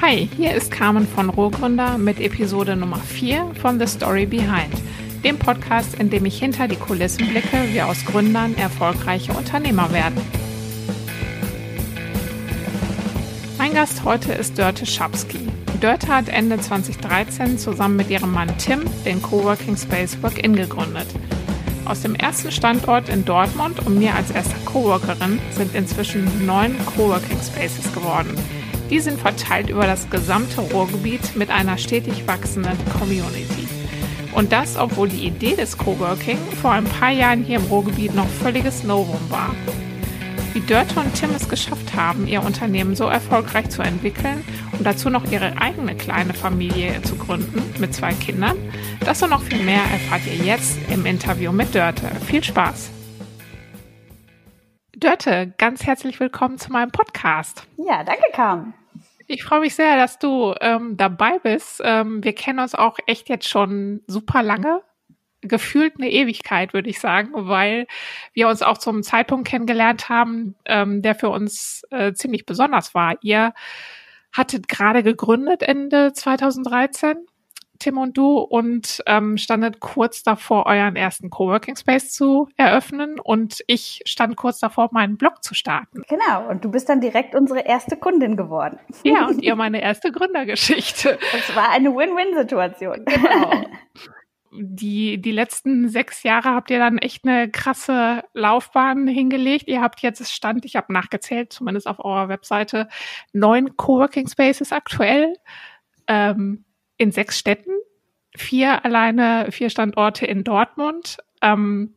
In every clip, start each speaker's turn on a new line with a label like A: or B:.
A: Hi, hier ist Carmen von Rohgründer mit Episode Nummer 4 von The Story Behind, dem Podcast, in dem ich hinter die Kulissen blicke, wie aus Gründern erfolgreiche Unternehmer werden. Mein Gast heute ist Dörte Schapski. Dörte hat Ende 2013 zusammen mit ihrem Mann Tim den Coworking Space Work-In gegründet. Aus dem ersten Standort in Dortmund und mir als erster Coworkerin sind inzwischen neun Coworking Spaces geworden. Die sind verteilt über das gesamte Ruhrgebiet mit einer stetig wachsenden Community. Und das, obwohl die Idee des Coworking vor ein paar Jahren hier im Ruhrgebiet noch völliges Novum war. Wie Dörte und Tim es geschafft haben, ihr Unternehmen so erfolgreich zu entwickeln und dazu noch ihre eigene kleine Familie zu gründen mit zwei Kindern, das und noch viel mehr erfahrt ihr jetzt im Interview mit Dörte. Viel Spaß! Dörte, ganz herzlich willkommen zu meinem Podcast.
B: Ja, danke, Carmen.
A: Ich freue mich sehr, dass du ähm, dabei bist. Ähm, wir kennen uns auch echt jetzt schon super lange gefühlt eine Ewigkeit, würde ich sagen, weil wir uns auch zum Zeitpunkt kennengelernt haben, ähm, der für uns äh, ziemlich besonders war. Ihr hattet gerade gegründet Ende 2013, Tim und du, und ähm, standet kurz davor, euren ersten Coworking Space zu eröffnen. Und ich stand kurz davor, meinen Blog zu starten.
B: Genau, und du bist dann direkt unsere erste Kundin geworden.
A: Ja, und ihr meine erste Gründergeschichte.
B: Das war eine Win-Win-Situation.
A: Genau. die, die letzten sechs Jahre habt ihr dann echt eine krasse Laufbahn hingelegt. Ihr habt jetzt, es stand, ich habe nachgezählt, zumindest auf eurer Webseite, neun Coworking Spaces aktuell ähm, in sechs Städten, vier alleine, vier Standorte in Dortmund. Ähm,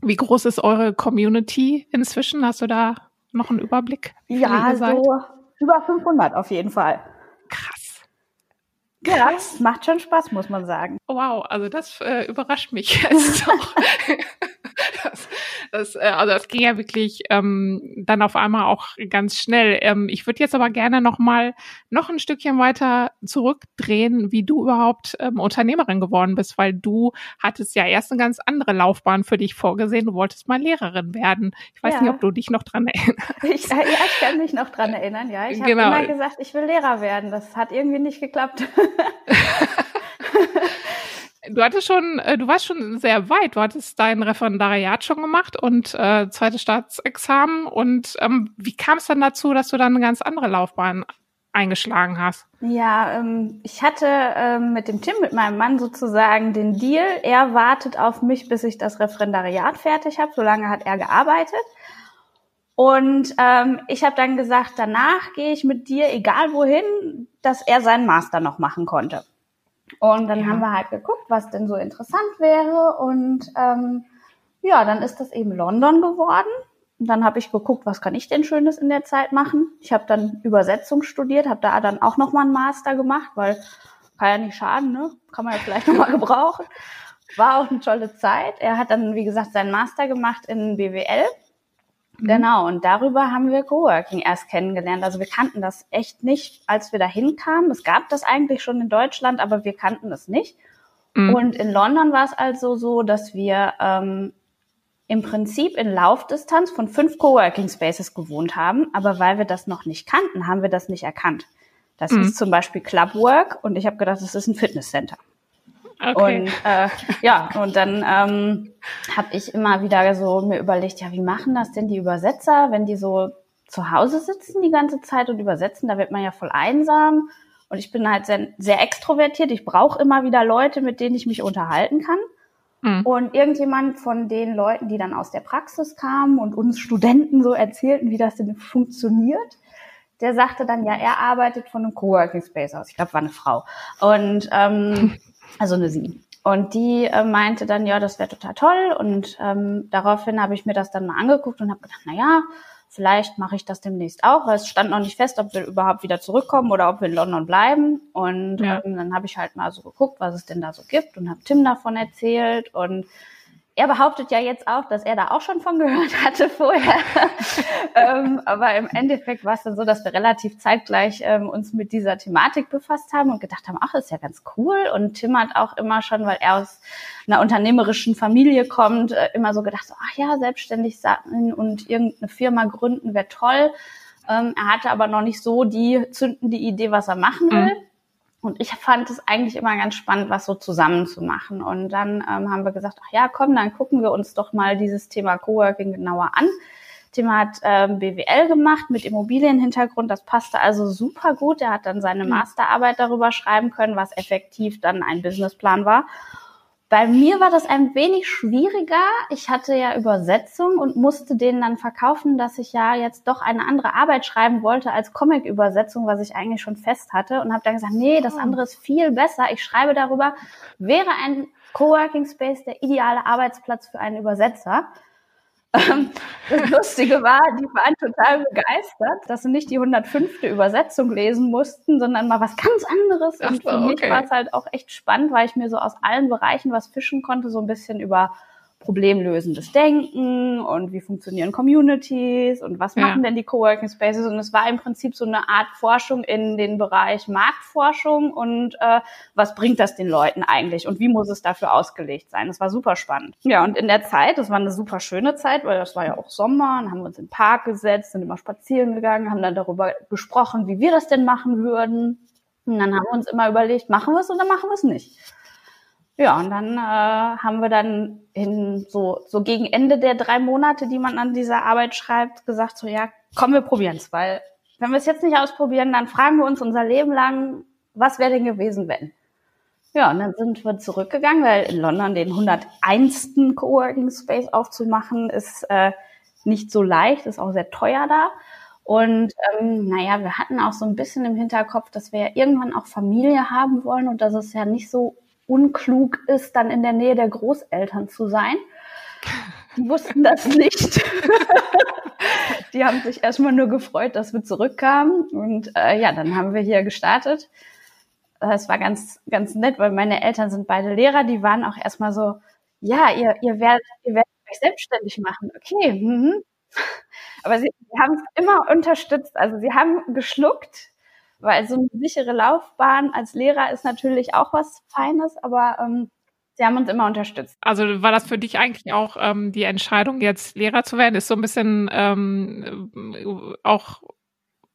A: wie groß ist eure Community inzwischen? Hast du da noch einen Überblick?
B: Ja, so über 500 auf jeden Fall.
A: Krass.
B: Ja, das macht schon Spaß, muss man sagen.
A: Wow, also das äh, überrascht mich jetzt auch. das, das, äh, also das ging ja wirklich ähm, dann auf einmal auch ganz schnell. Ähm, ich würde jetzt aber gerne noch mal noch ein Stückchen weiter zurückdrehen, wie du überhaupt ähm, Unternehmerin geworden bist, weil du hattest ja erst eine ganz andere Laufbahn für dich vorgesehen. Du wolltest mal Lehrerin werden. Ich weiß ja. nicht, ob du dich noch dran erinnerst.
B: Ich, ja, ich kann mich noch dran erinnern. Ja, ich habe genau. immer gesagt, ich will Lehrer werden. Das hat irgendwie nicht geklappt.
A: du hattest schon, äh, du warst schon sehr weit. Du hattest dein Referendariat schon gemacht und äh, zweites Staatsexamen. Und ähm, wie kam es dann dazu, dass du dann eine ganz andere Laufbahn eingeschlagen hast?
B: Ja, ähm, ich hatte ähm, mit dem Tim, mit meinem Mann sozusagen den Deal. Er wartet auf mich, bis ich das Referendariat fertig habe. Solange hat er gearbeitet. Und ähm, ich habe dann gesagt, danach gehe ich mit dir, egal wohin, dass er seinen Master noch machen konnte. Und dann ja. haben wir halt geguckt, was denn so interessant wäre. Und ähm, ja, dann ist das eben London geworden. Und dann habe ich geguckt, was kann ich denn Schönes in der Zeit machen. Ich habe dann Übersetzung studiert, habe da dann auch nochmal einen Master gemacht, weil kann ja nicht schaden, ne? Kann man ja vielleicht nochmal gebrauchen. War auch eine tolle Zeit. Er hat dann, wie gesagt, seinen Master gemacht in BWL. Genau, und darüber haben wir Coworking erst kennengelernt. Also wir kannten das echt nicht, als wir da hinkamen. Es gab das eigentlich schon in Deutschland, aber wir kannten es nicht. Mhm. Und in London war es also so, dass wir ähm, im Prinzip in Laufdistanz von fünf Coworking Spaces gewohnt haben, aber weil wir das noch nicht kannten, haben wir das nicht erkannt. Das mhm. ist zum Beispiel Clubwork und ich habe gedacht, das ist ein Fitnesscenter. Okay. Und äh, ja, und dann ähm, habe ich immer wieder so mir überlegt, ja, wie machen das denn die Übersetzer, wenn die so zu Hause sitzen die ganze Zeit und übersetzen, da wird man ja voll einsam. Und ich bin halt sehr, sehr extrovertiert. Ich brauche immer wieder Leute, mit denen ich mich unterhalten kann. Mhm. Und irgendjemand von den Leuten, die dann aus der Praxis kamen und uns Studenten so erzählten, wie das denn funktioniert, der sagte dann, ja, er arbeitet von einem Coworking Space aus. Ich glaube, war eine Frau. Und ähm, also eine sie. Und die äh, meinte dann, ja, das wäre total toll. Und ähm, daraufhin habe ich mir das dann mal angeguckt und habe gedacht, na ja, vielleicht mache ich das demnächst auch, weil es stand noch nicht fest, ob wir überhaupt wieder zurückkommen oder ob wir in London bleiben. Und ja. ähm, dann habe ich halt mal so geguckt, was es denn da so gibt und habe Tim davon erzählt und er behauptet ja jetzt auch, dass er da auch schon von gehört hatte vorher. ähm, aber im Endeffekt war es dann so, dass wir relativ zeitgleich ähm, uns mit dieser Thematik befasst haben und gedacht haben, ach, ist ja ganz cool. Und Tim hat auch immer schon, weil er aus einer unternehmerischen Familie kommt, äh, immer so gedacht, ach ja, selbstständig sein und irgendeine Firma gründen wäre toll. Ähm, er hatte aber noch nicht so die zündende Idee, was er machen will. Mhm. Und ich fand es eigentlich immer ganz spannend, was so zusammen zu machen. Und dann ähm, haben wir gesagt, ach ja, komm, dann gucken wir uns doch mal dieses Thema Coworking genauer an. Thema hat ähm, BWL gemacht mit Immobilienhintergrund. Das passte also super gut. Er hat dann seine mhm. Masterarbeit darüber schreiben können, was effektiv dann ein Businessplan war. Bei mir war das ein wenig schwieriger. Ich hatte ja Übersetzung und musste denen dann verkaufen, dass ich ja jetzt doch eine andere Arbeit schreiben wollte als Comic-Übersetzung, was ich eigentlich schon fest hatte. Und habe dann gesagt, nee, das oh. andere ist viel besser. Ich schreibe darüber, wäre ein Coworking Space der ideale Arbeitsplatz für einen Übersetzer. Ähm, das Lustige war, die waren total begeistert, dass sie nicht die 105. Übersetzung lesen mussten, sondern mal was ganz anderes. Ach, und für okay. mich war es halt auch echt spannend, weil ich mir so aus allen Bereichen was fischen konnte, so ein bisschen über problemlösendes Denken und wie funktionieren Communities und was machen ja. denn die Coworking Spaces. Und es war im Prinzip so eine Art Forschung in den Bereich Marktforschung und äh, was bringt das den Leuten eigentlich und wie muss es dafür ausgelegt sein. Das war super spannend. Ja, und in der Zeit, das war eine super schöne Zeit, weil das war ja auch Sommer, dann haben wir uns in den Park gesetzt, sind immer spazieren gegangen, haben dann darüber gesprochen, wie wir das denn machen würden. Und dann haben wir uns immer überlegt, machen wir es oder machen wir es nicht. Ja, und dann äh, haben wir dann in so, so gegen Ende der drei Monate, die man an dieser Arbeit schreibt, gesagt, so ja, komm, wir probieren's, weil wenn wir es jetzt nicht ausprobieren, dann fragen wir uns unser Leben lang, was wäre denn gewesen, wenn? Ja, und dann sind wir zurückgegangen, weil in London den 101. Coworking Space aufzumachen, ist äh, nicht so leicht, ist auch sehr teuer da. Und ähm, naja, wir hatten auch so ein bisschen im Hinterkopf, dass wir ja irgendwann auch Familie haben wollen und dass es ja nicht so unklug ist, dann in der Nähe der Großeltern zu sein. Die wussten das nicht. die haben sich erstmal nur gefreut, dass wir zurückkamen. Und äh, ja, dann haben wir hier gestartet. Es war ganz, ganz nett, weil meine Eltern sind beide Lehrer. Die waren auch erstmal so, ja, ihr, ihr werdet, ihr werdet euch selbstständig machen. Okay. Mhm. Aber sie, sie haben es immer unterstützt. Also sie haben geschluckt, weil so eine sichere Laufbahn als Lehrer ist natürlich auch was Feines, aber ähm, sie haben uns immer unterstützt.
A: Also war das für dich eigentlich auch ähm, die Entscheidung, jetzt Lehrer zu werden? Ist so ein bisschen ähm, auch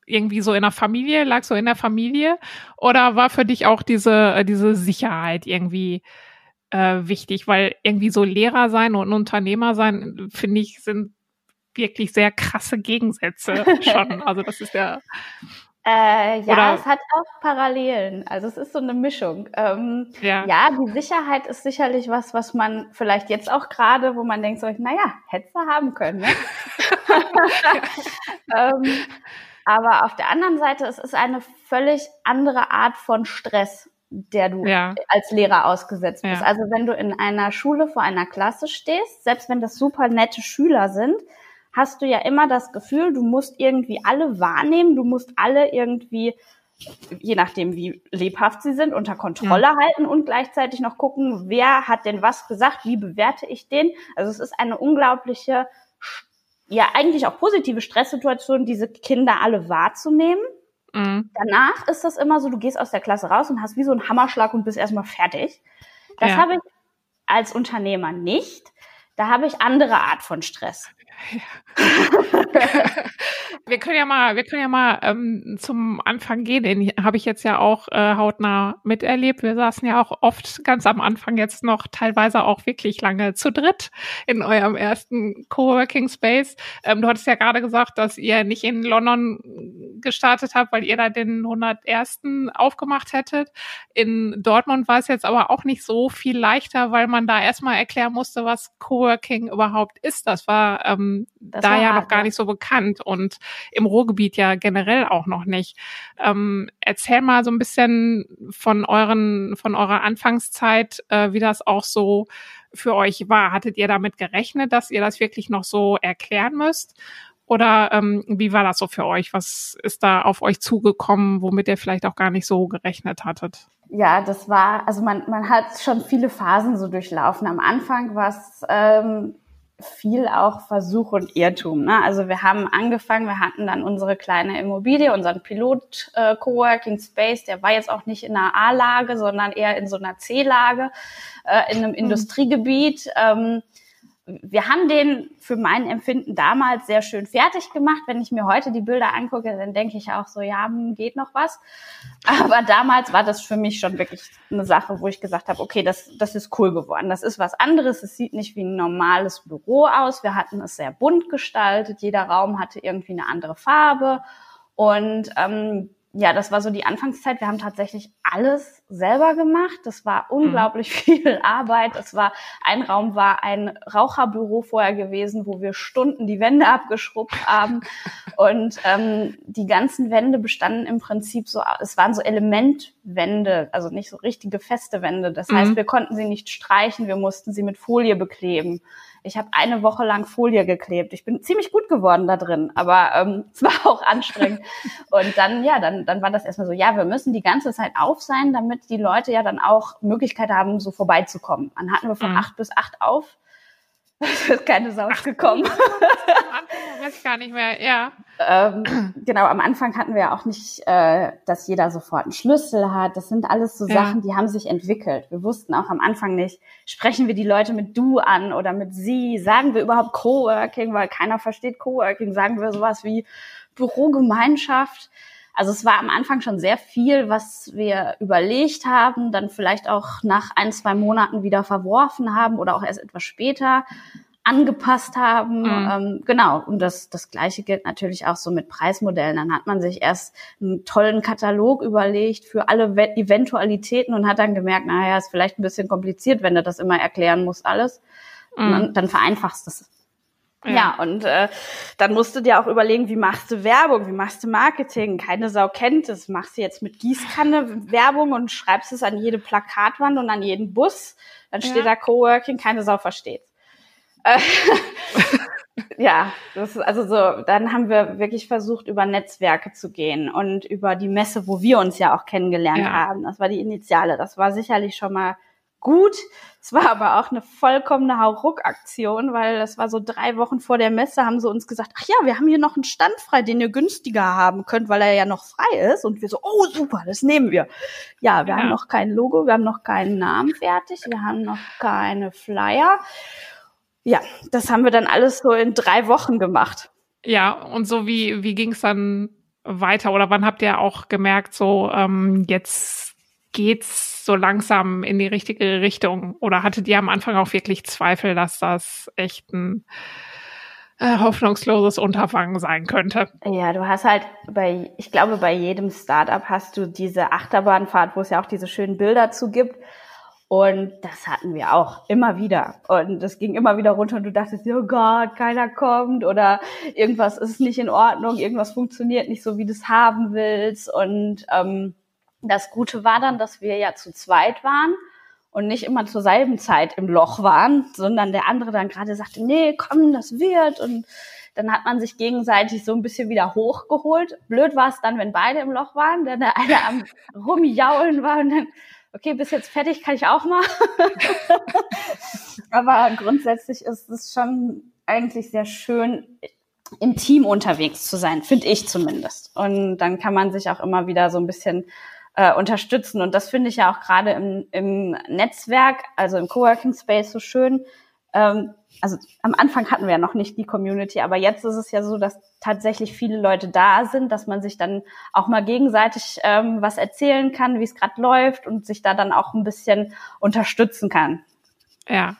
A: irgendwie so in der Familie, lag so in der Familie? Oder war für dich auch diese, äh, diese Sicherheit irgendwie äh, wichtig? Weil irgendwie so Lehrer sein und Unternehmer sein, finde ich, sind wirklich sehr krasse Gegensätze schon. Also das ist ja
B: äh, ja, Oder? es hat auch Parallelen. Also es ist so eine Mischung. Ähm, ja. ja, die Sicherheit ist sicherlich was, was man vielleicht jetzt auch gerade, wo man denkt so, naja, hätte du haben können. Ne? ähm, aber auf der anderen Seite, es ist eine völlig andere Art von Stress, der du ja. als Lehrer ausgesetzt bist. Ja. Also wenn du in einer Schule vor einer Klasse stehst, selbst wenn das super nette Schüler sind, hast du ja immer das Gefühl, du musst irgendwie alle wahrnehmen, du musst alle irgendwie, je nachdem wie lebhaft sie sind, unter Kontrolle ja. halten und gleichzeitig noch gucken, wer hat denn was gesagt, wie bewerte ich den. Also es ist eine unglaubliche, ja eigentlich auch positive Stresssituation, diese Kinder alle wahrzunehmen. Mhm. Danach ist das immer so, du gehst aus der Klasse raus und hast wie so einen Hammerschlag und bist erstmal fertig. Das ja. habe ich als Unternehmer nicht. Da habe ich andere Art von Stress.
A: wir können ja mal, wir können ja mal ähm, zum Anfang gehen. Den habe ich jetzt ja auch äh, hautnah miterlebt. Wir saßen ja auch oft ganz am Anfang jetzt noch teilweise auch wirklich lange zu dritt in eurem ersten Coworking Space. Ähm, du hattest ja gerade gesagt, dass ihr nicht in London gestartet habt, weil ihr da den 101. aufgemacht hättet. In Dortmund war es jetzt aber auch nicht so viel leichter, weil man da erstmal erklären musste, was Coworking überhaupt ist. Das war ähm, ähm, da ja hart, noch gar nicht so bekannt und im Ruhrgebiet ja generell auch noch nicht. Ähm, erzähl mal so ein bisschen von euren, von eurer Anfangszeit, äh, wie das auch so für euch war. Hattet ihr damit gerechnet, dass ihr das wirklich noch so erklären müsst? Oder ähm, wie war das so für euch? Was ist da auf euch zugekommen, womit ihr vielleicht auch gar nicht so gerechnet hattet?
B: Ja, das war, also man, man hat schon viele Phasen so durchlaufen. Am Anfang war es ähm, viel auch Versuch und Irrtum. Ne? Also wir haben angefangen, wir hatten dann unsere kleine Immobilie, unseren Pilot äh, Coworking Space, der war jetzt auch nicht in einer A-Lage, sondern eher in so einer C-Lage, äh, in einem mhm. Industriegebiet. Ähm, wir haben den für mein Empfinden damals sehr schön fertig gemacht. Wenn ich mir heute die Bilder angucke, dann denke ich auch so, ja, hm, geht noch was. Aber damals war das für mich schon wirklich eine Sache, wo ich gesagt habe, okay, das, das ist cool geworden. Das ist was anderes. Es sieht nicht wie ein normales Büro aus. Wir hatten es sehr bunt gestaltet. Jeder Raum hatte irgendwie eine andere Farbe. Und ähm, ja, das war so die Anfangszeit. Wir haben tatsächlich alles selber gemacht. Das war mhm. unglaublich viel Arbeit. Das war, ein Raum war ein Raucherbüro vorher gewesen, wo wir Stunden die Wände abgeschrubbt haben. Und ähm, die ganzen Wände bestanden im Prinzip so, es waren so Elementwände, also nicht so richtige feste Wände. Das heißt, mhm. wir konnten sie nicht streichen, wir mussten sie mit Folie bekleben. Ich habe eine Woche lang Folie geklebt. Ich bin ziemlich gut geworden da drin, aber ähm, es war auch anstrengend. Und dann, ja, dann, dann war das erstmal so, ja, wir müssen die ganze Zeit auf sein, damit die Leute ja dann auch Möglichkeit haben, so vorbeizukommen. Dann hatten wir von mhm. acht bis acht auf es ist keine Sau gekommen.
A: weiß gar nicht mehr, ja.
B: Ähm, genau, am Anfang hatten wir auch nicht, äh, dass jeder sofort einen Schlüssel hat. Das sind alles so ja. Sachen, die haben sich entwickelt. Wir wussten auch am Anfang nicht, sprechen wir die Leute mit du an oder mit sie? Sagen wir überhaupt Coworking, weil keiner versteht Coworking? Sagen wir sowas wie Bürogemeinschaft? Also es war am Anfang schon sehr viel, was wir überlegt haben, dann vielleicht auch nach ein, zwei Monaten wieder verworfen haben oder auch erst etwas später angepasst haben. Mhm. Ähm, genau. Und das, das Gleiche gilt natürlich auch so mit Preismodellen. Dann hat man sich erst einen tollen Katalog überlegt für alle Eventualitäten und hat dann gemerkt, naja, ist vielleicht ein bisschen kompliziert, wenn du das immer erklären musst alles. Mhm. Und dann, dann vereinfachst du es ja, ja und äh, dann musst du dir auch überlegen, wie machst du Werbung, wie machst du Marketing? Keine Sau kennt es. Machst du jetzt mit Gießkanne Werbung und schreibst es an jede Plakatwand und an jeden Bus. Dann steht ja. da Coworking, keine Sau versteht. Äh, ja, das ist also so, dann haben wir wirklich versucht, über Netzwerke zu gehen und über die Messe, wo wir uns ja auch kennengelernt ja. haben. Das war die Initiale. Das war sicherlich schon mal gut. Es war aber auch eine vollkommene Hauruck-Aktion, weil das war so drei Wochen vor der Messe, haben sie uns gesagt, ach ja, wir haben hier noch einen Stand frei, den ihr günstiger haben könnt, weil er ja noch frei ist. Und wir so, oh super, das nehmen wir. Ja, wir ja. haben noch kein Logo, wir haben noch keinen Namen fertig, wir haben noch keine Flyer. Ja, das haben wir dann alles so in drei Wochen gemacht.
A: Ja, und so wie, wie ging es dann weiter? Oder wann habt ihr auch gemerkt, so ähm, jetzt geht's so langsam in die richtige Richtung? Oder hattet ihr am Anfang auch wirklich Zweifel, dass das echt ein äh, hoffnungsloses Unterfangen sein könnte?
B: Ja, du hast halt bei, ich glaube, bei jedem Startup hast du diese Achterbahnfahrt, wo es ja auch diese schönen Bilder zu gibt. Und das hatten wir auch immer wieder. Und das ging immer wieder runter und du dachtest, oh Gott, keiner kommt oder irgendwas ist nicht in Ordnung, irgendwas funktioniert nicht so, wie du es haben willst. Und ähm, das Gute war dann, dass wir ja zu zweit waren und nicht immer zur selben Zeit im Loch waren, sondern der andere dann gerade sagte, nee, komm, das wird und dann hat man sich gegenseitig so ein bisschen wieder hochgeholt. Blöd war es dann, wenn beide im Loch waren, denn der eine am rumjaulen war und dann, okay, bis jetzt fertig, kann ich auch mal. Aber grundsätzlich ist es schon eigentlich sehr schön, im Team unterwegs zu sein, finde ich zumindest. Und dann kann man sich auch immer wieder so ein bisschen äh, unterstützen. Und das finde ich ja auch gerade im, im Netzwerk, also im Coworking Space so schön. Ähm, also am Anfang hatten wir ja noch nicht die Community, aber jetzt ist es ja so, dass tatsächlich viele Leute da sind, dass man sich dann auch mal gegenseitig ähm, was erzählen kann, wie es gerade läuft und sich da dann auch ein bisschen unterstützen kann.
A: Ja,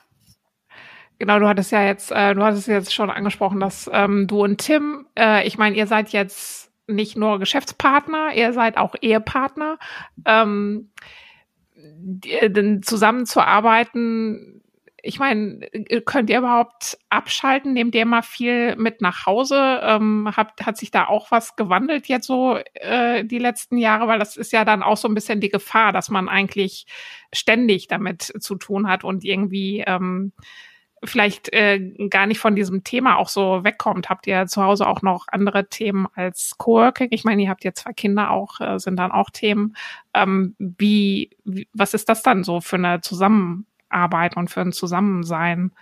A: Genau, du hattest ja jetzt, äh, du hattest jetzt schon angesprochen, dass ähm, du und Tim, äh, ich meine, ihr seid jetzt nicht nur Geschäftspartner, ihr seid auch Ehepartner. Ähm, denn zusammenzuarbeiten, ich meine, könnt ihr überhaupt abschalten? Nehmt ihr mal viel mit nach Hause? Ähm, hat, hat sich da auch was gewandelt jetzt so äh, die letzten Jahre? Weil das ist ja dann auch so ein bisschen die Gefahr, dass man eigentlich ständig damit zu tun hat und irgendwie ähm, vielleicht äh, gar nicht von diesem Thema auch so wegkommt. Habt ihr zu Hause auch noch andere Themen als Coworking? Ich meine, ihr habt ja zwei Kinder auch, äh, sind dann auch Themen. Ähm, wie, wie, was ist das dann so für eine Zusammenarbeit und für ein Zusammensein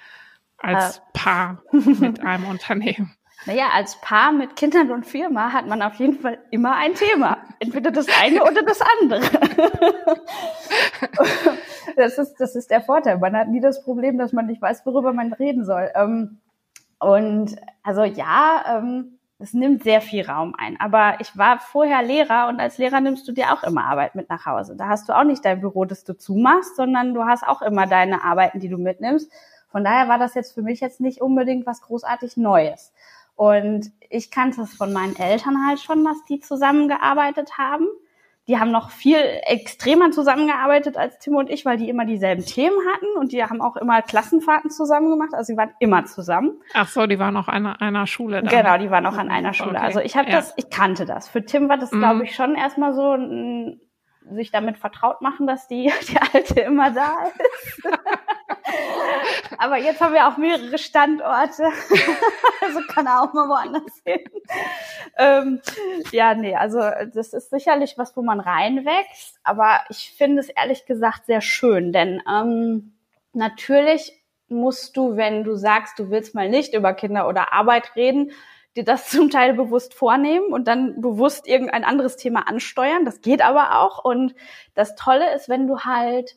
A: als äh. Paar mit einem Unternehmen?
B: Naja, als Paar mit Kindern und Firma hat man auf jeden Fall immer ein Thema. Entweder das eine oder das andere. das ist, das ist der Vorteil. Man hat nie das Problem, dass man nicht weiß, worüber man reden soll. Ähm, und also ja, ähm, es nimmt sehr viel Raum ein. Aber ich war vorher Lehrer und als Lehrer nimmst du dir auch immer Arbeit mit nach Hause. Da hast du auch nicht dein Büro, das du zumachst, sondern du hast auch immer deine Arbeiten, die du mitnimmst. Von daher war das jetzt für mich jetzt nicht unbedingt was großartig Neues. Und ich kannte es von meinen Eltern halt schon, dass die zusammengearbeitet haben die haben noch viel extremer zusammengearbeitet als Tim und ich, weil die immer dieselben Themen hatten und die haben auch immer Klassenfahrten zusammen gemacht. Also sie waren immer zusammen.
A: Ach so, die waren auch an einer Schule.
B: Dann. Genau, die waren auch an einer Schule. Okay. Also ich habe ja. das, ich kannte das. Für Tim war das, mhm. glaube ich, schon erstmal so ein sich damit vertraut machen, dass die, die Alte immer da ist. Aber jetzt haben wir auch mehrere Standorte. also kann er auch mal woanders hin. Ähm, ja, nee, also das ist sicherlich was, wo man reinwächst. Aber ich finde es ehrlich gesagt sehr schön, denn ähm, natürlich musst du, wenn du sagst, du willst mal nicht über Kinder oder Arbeit reden, dir das zum Teil bewusst vornehmen und dann bewusst irgendein anderes Thema ansteuern. Das geht aber auch. Und das Tolle ist, wenn du halt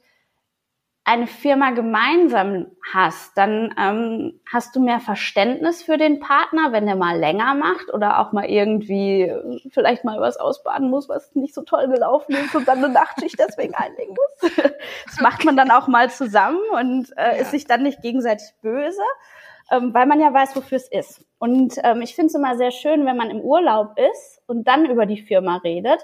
B: eine Firma gemeinsam hast, dann ähm, hast du mehr Verständnis für den Partner, wenn der mal länger macht oder auch mal irgendwie äh, vielleicht mal was ausbaden muss, was nicht so toll gelaufen ist und dann eine Nachtschicht deswegen einlegen muss. Das macht man dann auch mal zusammen und äh, ja. ist sich dann nicht gegenseitig böse ähm, weil man ja weiß, wofür es ist. Und ähm, ich finde es immer sehr schön, wenn man im Urlaub ist und dann über die Firma redet,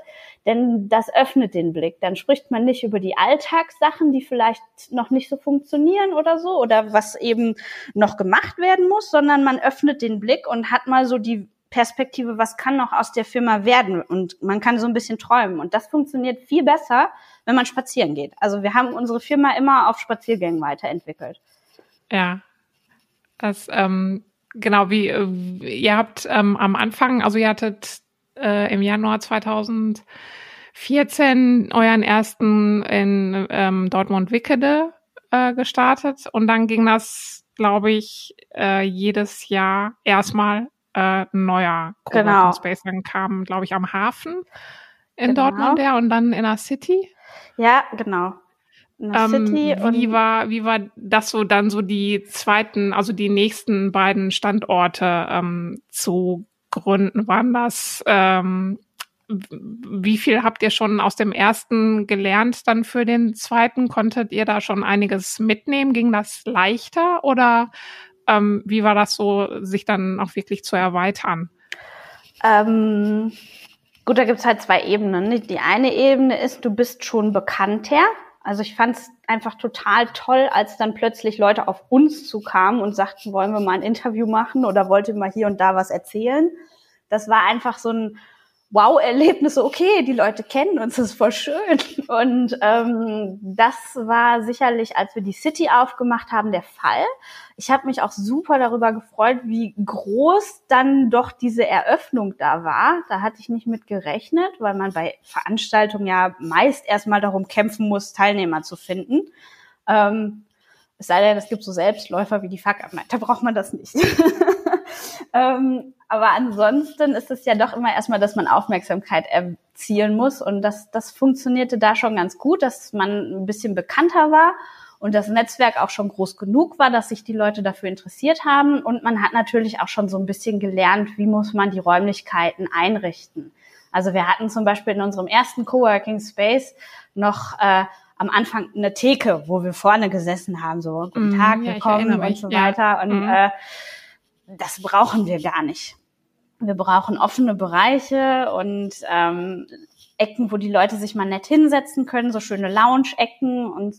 B: denn das öffnet den Blick. Dann spricht man nicht über die Alltagssachen, die vielleicht noch nicht so funktionieren oder so oder was eben noch gemacht werden muss, sondern man öffnet den Blick und hat mal so die Perspektive, was kann noch aus der Firma werden und man kann so ein bisschen träumen und das funktioniert viel besser, wenn man spazieren geht. Also wir haben unsere Firma immer auf Spaziergängen weiterentwickelt.
A: Ja, das, ähm, genau, wie, äh, ihr habt ähm, am Anfang, also ihr hattet äh, im Januar 2014 euren ersten in ähm, Dortmund-Wickede äh, gestartet und dann ging das, glaube ich, äh, jedes Jahr erstmal äh, neuer
B: genau.
A: Space. Dann kam, glaube ich, am Hafen in genau. Dortmund der und dann in der City.
B: Ja, genau.
A: Ähm, wie war, wie war das so dann so die zweiten, also die nächsten beiden Standorte ähm, zu gründen? Waren das, ähm, wie viel habt ihr schon aus dem ersten gelernt dann für den zweiten? Konntet ihr da schon einiges mitnehmen? Ging das leichter oder ähm, wie war das so, sich dann auch wirklich zu erweitern?
B: Ähm, gut, da gibt's halt zwei Ebenen. Die eine Ebene ist, du bist schon bekannter also ich fand es einfach total toll, als dann plötzlich Leute auf uns zukamen und sagten, wollen wir mal ein Interview machen oder wollte mal hier und da was erzählen. Das war einfach so ein Wow-Erlebnis, okay, die Leute kennen uns, das ist voll schön. Und ähm, das war sicherlich, als wir die City aufgemacht haben, der Fall. Ich habe mich auch super darüber gefreut, wie groß dann doch diese Eröffnung da war. Da hatte ich nicht mit gerechnet, weil man bei Veranstaltungen ja meist erstmal darum kämpfen muss, Teilnehmer zu finden. Ähm, es sei denn, es gibt so Selbstläufer wie die Fuck Da braucht man das nicht. ähm, aber ansonsten ist es ja doch immer erstmal, dass man Aufmerksamkeit erzielen muss. Und das, das funktionierte da schon ganz gut, dass man ein bisschen bekannter war und das Netzwerk auch schon groß genug war, dass sich die Leute dafür interessiert haben. Und man hat natürlich auch schon so ein bisschen gelernt, wie muss man die Räumlichkeiten einrichten. Also wir hatten zum Beispiel in unserem ersten Coworking Space noch äh, am Anfang eine Theke, wo wir vorne gesessen haben, so guten mm, Tag, ja, willkommen und so weiter. Ja. Und mm. äh, das brauchen wir gar nicht. Wir brauchen offene Bereiche und ähm, Ecken, wo die Leute sich mal nett hinsetzen können, so schöne Lounge-Ecken und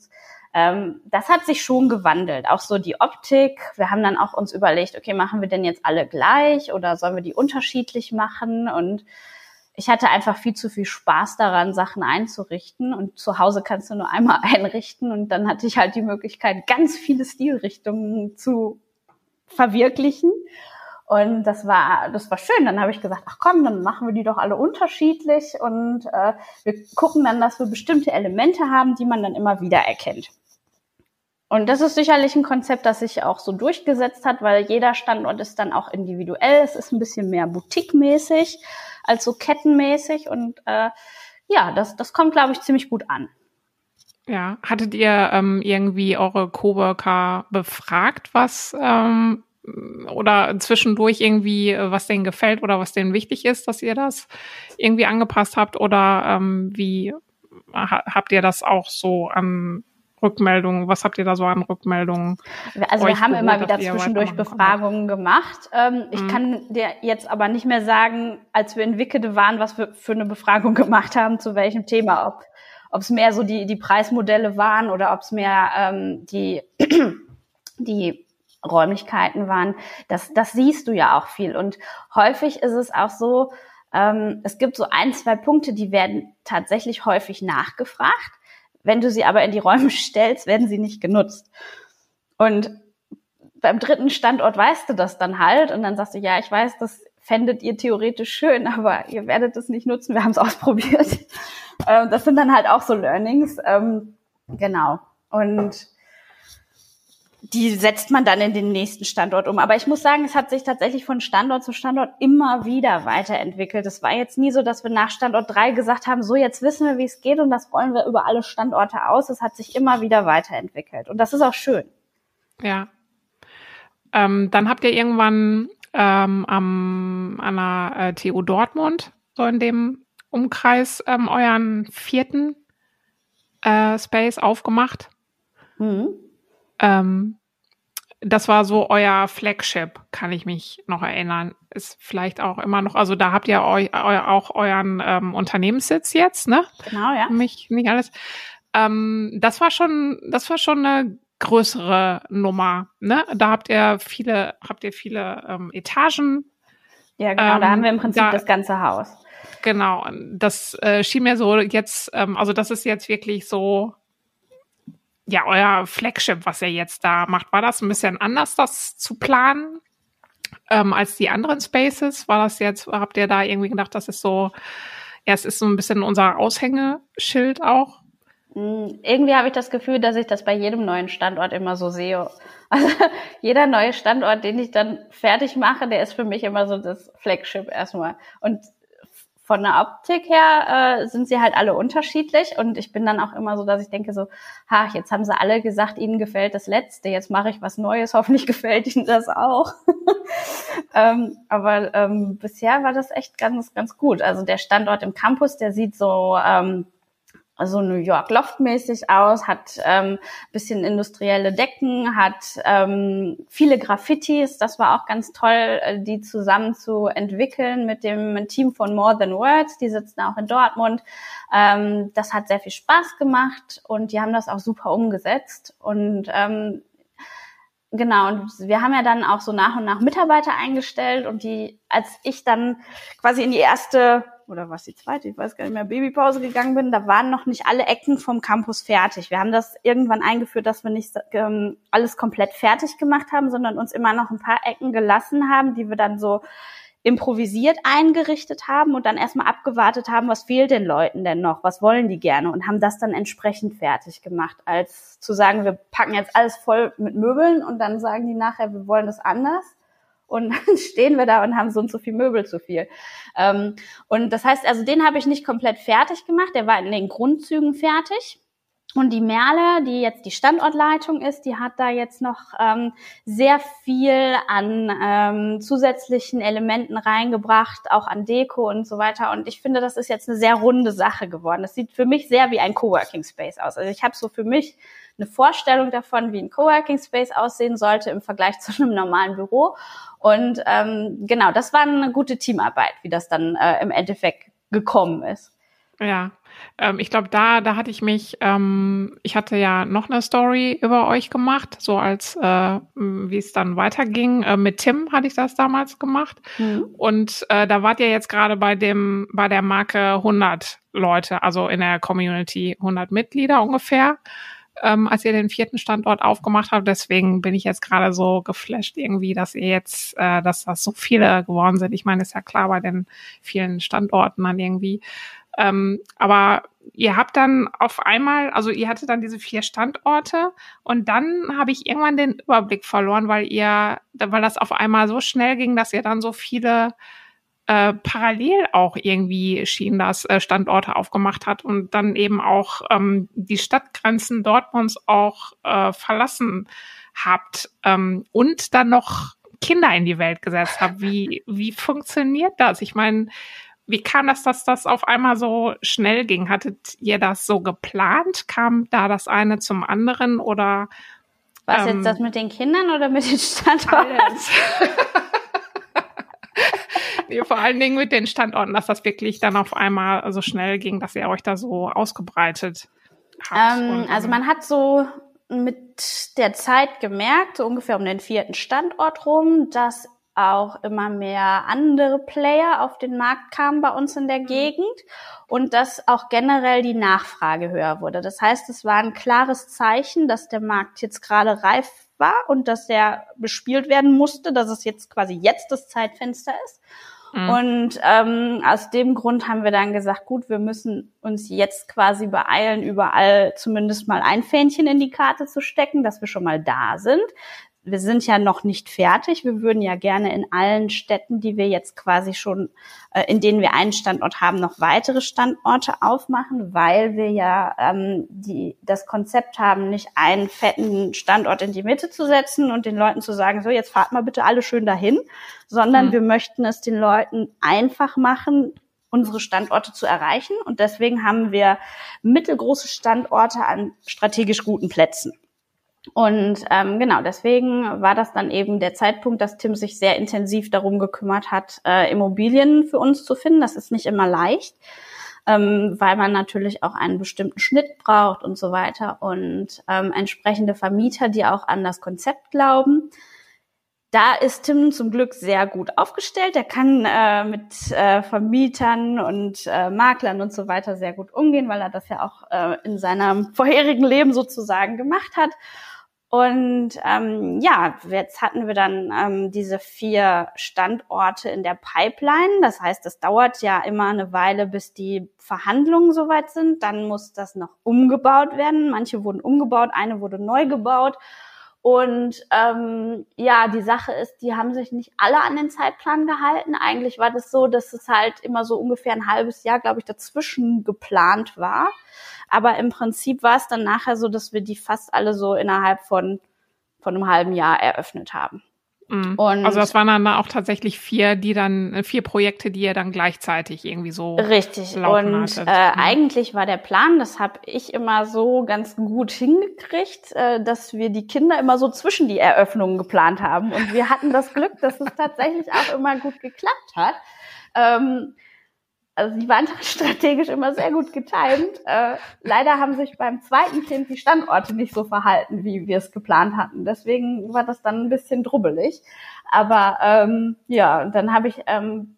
B: ähm, das hat sich schon gewandelt. Auch so die Optik. Wir haben dann auch uns überlegt, okay, machen wir denn jetzt alle gleich oder sollen wir die unterschiedlich machen? Und ich hatte einfach viel zu viel Spaß daran, Sachen einzurichten. Und zu Hause kannst du nur einmal einrichten. Und dann hatte ich halt die Möglichkeit, ganz viele Stilrichtungen zu verwirklichen. Und das war, das war schön. Dann habe ich gesagt, ach komm, dann machen wir die doch alle unterschiedlich und äh, wir gucken dann, dass wir bestimmte Elemente haben, die man dann immer wieder erkennt. Und das ist sicherlich ein Konzept, das sich auch so durchgesetzt hat, weil jeder Standort ist dann auch individuell. Es ist ein bisschen mehr boutique-mäßig als so kettenmäßig und äh, ja, das, das kommt, glaube ich, ziemlich gut an.
A: Ja, hattet ihr ähm, irgendwie eure Coworker befragt, was ähm, oder zwischendurch irgendwie, äh, was denen gefällt oder was denen wichtig ist, dass ihr das irgendwie angepasst habt? Oder ähm, wie ha habt ihr das auch so an Rückmeldungen? Was habt ihr da so an Rückmeldungen?
B: Also wir haben geholt, immer wieder zwischendurch Befragungen gemacht. Ähm, ich mhm. kann dir jetzt aber nicht mehr sagen, als wir in Wickede waren, was wir für eine Befragung gemacht haben, zu welchem Thema, ob ob es mehr so die, die Preismodelle waren oder ob es mehr ähm, die, die Räumlichkeiten waren. Das, das siehst du ja auch viel. Und häufig ist es auch so, ähm, es gibt so ein, zwei Punkte, die werden tatsächlich häufig nachgefragt. Wenn du sie aber in die Räume stellst, werden sie nicht genutzt. Und beim dritten Standort weißt du das dann halt und dann sagst du, ja, ich weiß, das fändet ihr theoretisch schön, aber ihr werdet es nicht nutzen, wir haben es ausprobiert. Ähm, das sind dann halt auch so Learnings. Ähm, genau. Und die setzt man dann in den nächsten Standort um. Aber ich muss sagen, es hat sich tatsächlich von Standort zu Standort immer wieder weiterentwickelt. Es war jetzt nie so, dass wir nach Standort drei gesagt haben, so jetzt wissen wir, wie es geht und das rollen wir über alle Standorte aus. Es hat sich immer wieder weiterentwickelt. Und das ist auch schön.
A: Ja. Ähm, dann habt ihr irgendwann ähm, am, an der äh, TU Dortmund, so in dem Umkreis ähm, euren vierten äh, Space aufgemacht. Mhm. Ähm, das war so euer Flagship, kann ich mich noch erinnern. Ist vielleicht auch immer noch, also da habt ihr eu, eu, auch euren ähm, Unternehmenssitz jetzt, ne?
B: Genau, ja.
A: Mich nicht alles. Ähm, das war schon, das war schon eine größere Nummer, ne? Da habt ihr viele, habt ihr viele ähm, Etagen.
B: Ja, genau, da haben wir im ähm, Prinzip da, das ganze Haus.
A: Genau, das äh, schien mir so jetzt, ähm, also das ist jetzt wirklich so, ja, euer Flagship, was ihr jetzt da macht. War das ein bisschen anders, das zu planen, ähm, als die anderen Spaces? War das jetzt, habt ihr da irgendwie gedacht, das ist so, ja, es ist so ein bisschen unser Aushängeschild auch?
B: Hm, irgendwie habe ich das Gefühl, dass ich das bei jedem neuen Standort immer so sehe. Also jeder neue Standort, den ich dann fertig mache, der ist für mich immer so das Flagship erstmal. Und von der Optik her äh, sind sie halt alle unterschiedlich und ich bin dann auch immer so, dass ich denke so, ha, jetzt haben sie alle gesagt, ihnen gefällt das Letzte, jetzt mache ich was Neues, hoffentlich gefällt ihnen das auch. ähm, aber ähm, bisher war das echt ganz, ganz gut. Also der Standort im Campus, der sieht so ähm, also New York Loftmäßig aus, hat ähm, bisschen industrielle Decken, hat ähm, viele Graffitis. Das war auch ganz toll, äh, die zusammen zu entwickeln mit dem Team von More Than Words. Die sitzen auch in Dortmund. Ähm, das hat sehr viel Spaß gemacht und die haben das auch super umgesetzt. Und ähm, Genau, und wir haben ja dann auch so nach und nach Mitarbeiter eingestellt und die, als ich dann quasi in die erste oder was die zweite, ich weiß gar nicht mehr, Babypause gegangen bin, da waren noch nicht alle Ecken vom Campus fertig. Wir haben das irgendwann eingeführt, dass wir nicht ähm, alles komplett fertig gemacht haben, sondern uns immer noch ein paar Ecken gelassen haben, die wir dann so improvisiert eingerichtet haben und dann erstmal abgewartet haben, was fehlt den Leuten denn noch, was wollen die gerne? Und haben das dann entsprechend fertig gemacht, als zu sagen, wir packen jetzt alles voll mit Möbeln und dann sagen die nachher, wir wollen das anders und dann stehen wir da und haben so und so viel Möbel zu viel. Ähm, und das heißt, also den habe ich nicht komplett fertig gemacht, der war in den Grundzügen fertig. Und die Merle, die jetzt die Standortleitung ist, die hat da jetzt noch ähm, sehr viel an ähm, zusätzlichen Elementen reingebracht, auch an Deko und so weiter. Und ich finde, das ist jetzt eine sehr runde Sache geworden. Das sieht für mich sehr wie ein Coworking Space aus. Also ich habe so für mich eine Vorstellung davon, wie ein Coworking Space aussehen sollte im Vergleich zu einem normalen Büro. Und ähm, genau, das war eine gute Teamarbeit, wie das dann äh, im Endeffekt gekommen ist.
A: Ja, ähm, ich glaube, da, da hatte ich mich, ähm, ich hatte ja noch eine Story über euch gemacht, so als äh, wie es dann weiterging. Äh, mit Tim hatte ich das damals gemacht. Mhm. Und äh, da wart ihr jetzt gerade bei dem, bei der Marke 100 Leute, also in der Community 100 Mitglieder ungefähr ähm, als ihr den vierten Standort aufgemacht habt. Deswegen bin ich jetzt gerade so geflasht irgendwie, dass ihr jetzt, äh, dass das so viele geworden sind. Ich meine, ist ja klar bei den vielen Standorten dann irgendwie. Ähm, aber ihr habt dann auf einmal, also ihr hattet dann diese vier Standorte und dann habe ich irgendwann den Überblick verloren, weil ihr, weil das auf einmal so schnell ging, dass ihr dann so viele äh, parallel auch irgendwie schien das äh, Standorte aufgemacht hat und dann eben auch ähm, die Stadtgrenzen Dortmunds auch äh, verlassen habt ähm, und dann noch Kinder in die Welt gesetzt habt. Wie, wie funktioniert das? Ich meine, wie kam das, dass das auf einmal so schnell ging? Hattet ihr das so geplant? Kam da das eine zum anderen oder?
B: Was ähm, jetzt das mit den Kindern oder mit den Standorten?
A: nee, vor allen Dingen mit den Standorten, dass das wirklich dann auf einmal so schnell ging, dass ihr euch da so ausgebreitet
B: habt. Ähm, also man hat so mit der Zeit gemerkt, so ungefähr um den vierten Standort rum, dass auch immer mehr andere Player auf den Markt kamen bei uns in der mhm. Gegend und dass auch generell die Nachfrage höher wurde. Das heißt, es war ein klares Zeichen, dass der Markt jetzt gerade reif war und dass er bespielt werden musste, dass es jetzt quasi jetzt das Zeitfenster ist. Mhm. Und ähm, aus dem Grund haben wir dann gesagt, gut, wir müssen uns jetzt quasi beeilen, überall zumindest mal ein Fähnchen in die Karte zu stecken, dass wir schon mal da sind wir sind ja noch nicht fertig. Wir würden ja gerne in allen Städten, die wir jetzt quasi schon, äh, in denen wir einen Standort haben, noch weitere Standorte aufmachen, weil wir ja ähm, die, das Konzept haben, nicht einen fetten Standort in die Mitte zu setzen und den Leuten zu sagen, so jetzt fahrt mal bitte alle schön dahin, sondern mhm. wir möchten es den Leuten einfach machen, unsere Standorte zu erreichen. Und deswegen haben wir mittelgroße Standorte an strategisch guten Plätzen. Und ähm, genau, deswegen war das dann eben der Zeitpunkt, dass Tim sich sehr intensiv darum gekümmert hat, äh, Immobilien für uns zu finden. Das ist nicht immer leicht, ähm, weil man natürlich auch einen bestimmten Schnitt braucht und so weiter und ähm, entsprechende Vermieter, die auch an das Konzept glauben. Da ist Tim zum Glück sehr gut aufgestellt. Er kann äh, mit äh, Vermietern und äh, Maklern und so weiter sehr gut umgehen, weil er das ja auch äh, in seinem vorherigen Leben sozusagen gemacht hat. Und ähm, ja, jetzt hatten wir dann ähm, diese vier Standorte in der Pipeline. Das heißt, es dauert ja immer eine Weile, bis die Verhandlungen soweit sind. Dann muss das noch umgebaut werden. Manche wurden umgebaut, eine wurde neu gebaut. Und ähm, ja, die Sache ist, die haben sich nicht alle an den Zeitplan gehalten. Eigentlich war das so, dass es halt immer so ungefähr ein halbes Jahr, glaube ich, dazwischen geplant war. Aber im Prinzip war es dann nachher so, dass wir die fast alle so innerhalb von, von einem halben Jahr eröffnet haben.
A: Mhm. Also das waren dann auch tatsächlich vier, die dann äh, vier Projekte, die ihr dann gleichzeitig irgendwie so
B: richtig. Und äh, mhm. eigentlich war der Plan, das habe ich immer so ganz gut hingekriegt, äh, dass wir die Kinder immer so zwischen die Eröffnungen geplant haben. Und wir hatten das Glück, dass es tatsächlich auch immer gut geklappt hat. Ähm, also die waren strategisch immer sehr gut getimt. Äh, leider haben sich beim zweiten Kind die Standorte nicht so verhalten, wie wir es geplant hatten. Deswegen war das dann ein bisschen drubbelig. Aber ähm, ja, dann habe ich ähm,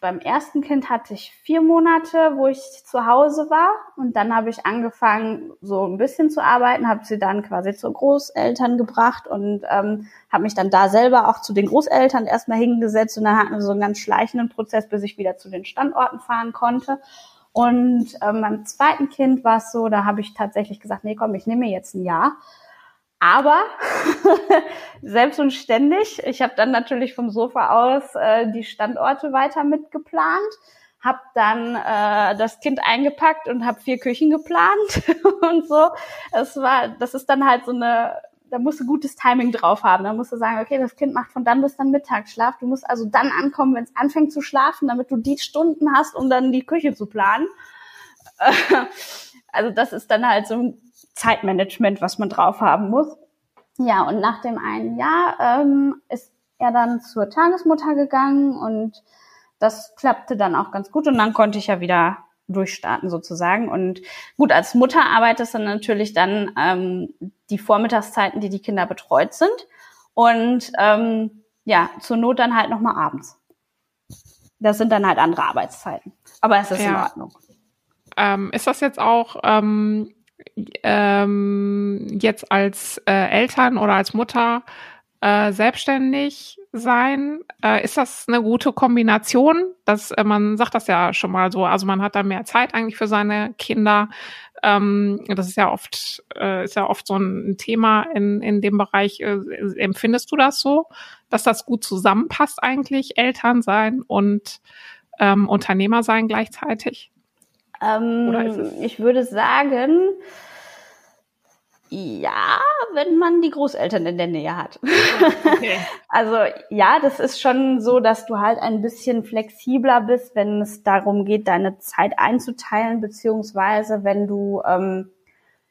B: beim ersten Kind hatte ich vier Monate, wo ich zu Hause war. Und dann habe ich angefangen, so ein bisschen zu arbeiten, habe sie dann quasi zu Großeltern gebracht und ähm, habe mich dann da selber auch zu den Großeltern erstmal hingesetzt. Und dann hatten wir so einen ganz schleichenden Prozess, bis ich wieder zu den Standorten fahren konnte. Und ähm, beim zweiten Kind war es so, da habe ich tatsächlich gesagt, nee, komm, ich nehme jetzt ein Jahr aber selbst und ständig, ich habe dann natürlich vom Sofa aus äh, die Standorte weiter mitgeplant, habe dann äh, das Kind eingepackt und habe vier Küchen geplant und so. Es war, das ist dann halt so eine, da musst du gutes Timing drauf haben. Da musst du sagen, okay, das Kind macht von dann bis dann Mittagsschlaf. Du musst also dann ankommen, wenn es anfängt zu schlafen, damit du die Stunden hast, um dann die Küche zu planen. also das ist dann halt so ein Zeitmanagement, was man drauf haben muss. Ja, und nach dem einen Jahr ähm, ist er dann zur Tagesmutter gegangen und das klappte dann auch ganz gut und dann konnte ich ja wieder durchstarten sozusagen. Und gut, als Mutter arbeitest du natürlich dann ähm, die Vormittagszeiten, die die Kinder betreut sind und ähm, ja, zur Not dann halt nochmal abends. Das sind dann halt andere Arbeitszeiten. Aber es ist ja. in Ordnung.
A: Ähm, ist das jetzt auch ähm, ähm, jetzt als äh, Eltern oder als Mutter äh, selbstständig sein? Äh, ist das eine gute Kombination? Das, äh, man sagt das ja schon mal so. Also man hat da mehr Zeit eigentlich für seine Kinder. Ähm, das ist ja oft, äh, ist ja oft so ein Thema in, in dem Bereich. Äh, empfindest du das so, dass das gut zusammenpasst eigentlich, Eltern sein und ähm, Unternehmer sein gleichzeitig?
B: Ähm, ich würde sagen, ja, wenn man die Großeltern in der Nähe hat. Okay. also ja, das ist schon so, dass du halt ein bisschen flexibler bist, wenn es darum geht, deine Zeit einzuteilen, beziehungsweise wenn du ähm,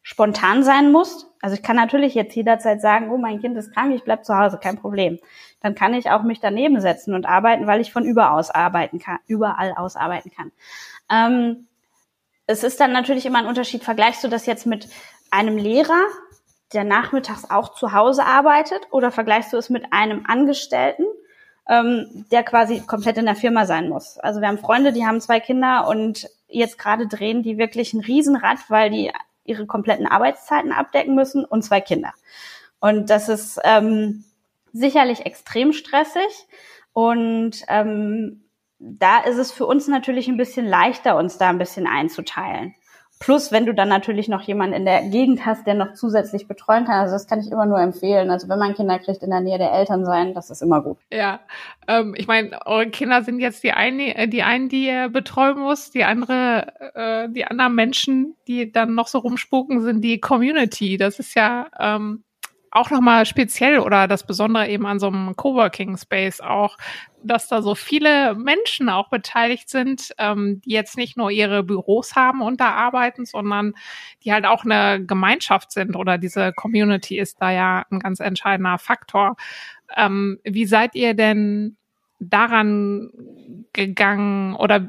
B: spontan sein musst. Also ich kann natürlich jetzt jederzeit sagen, oh, mein Kind ist krank, ich bleib zu Hause, kein Problem. Dann kann ich auch mich daneben setzen und arbeiten, weil ich von überall aus arbeiten kann, überall aus arbeiten kann. Ähm, es ist dann natürlich immer ein Unterschied. Vergleichst du das jetzt mit einem Lehrer, der nachmittags auch zu Hause arbeitet, oder vergleichst du es mit einem Angestellten, ähm, der quasi komplett in der Firma sein muss? Also wir haben Freunde, die haben zwei Kinder und jetzt gerade drehen die wirklich ein Riesenrad, weil die ihre kompletten Arbeitszeiten abdecken müssen und zwei Kinder. Und das ist ähm, sicherlich extrem stressig. Und ähm, da ist es für uns natürlich ein bisschen leichter, uns da ein bisschen einzuteilen. Plus, wenn du dann natürlich noch jemanden in der Gegend hast, der noch zusätzlich betreuen kann. Also das kann ich immer nur empfehlen. Also wenn man Kinder kriegt, in der Nähe der Eltern sein, das ist immer gut.
A: Ja, ähm, ich meine, eure Kinder sind jetzt die eine, die einen, die ihr betreuen muss, die andere, äh, die anderen Menschen, die dann noch so rumspuken, sind die Community. Das ist ja ähm, auch nochmal speziell oder das Besondere eben an so einem Coworking Space auch, dass da so viele Menschen auch beteiligt sind, ähm, die jetzt nicht nur ihre Büros haben und da arbeiten, sondern die halt auch eine Gemeinschaft sind oder diese Community ist da ja ein ganz entscheidender Faktor. Ähm, wie seid ihr denn daran gegangen oder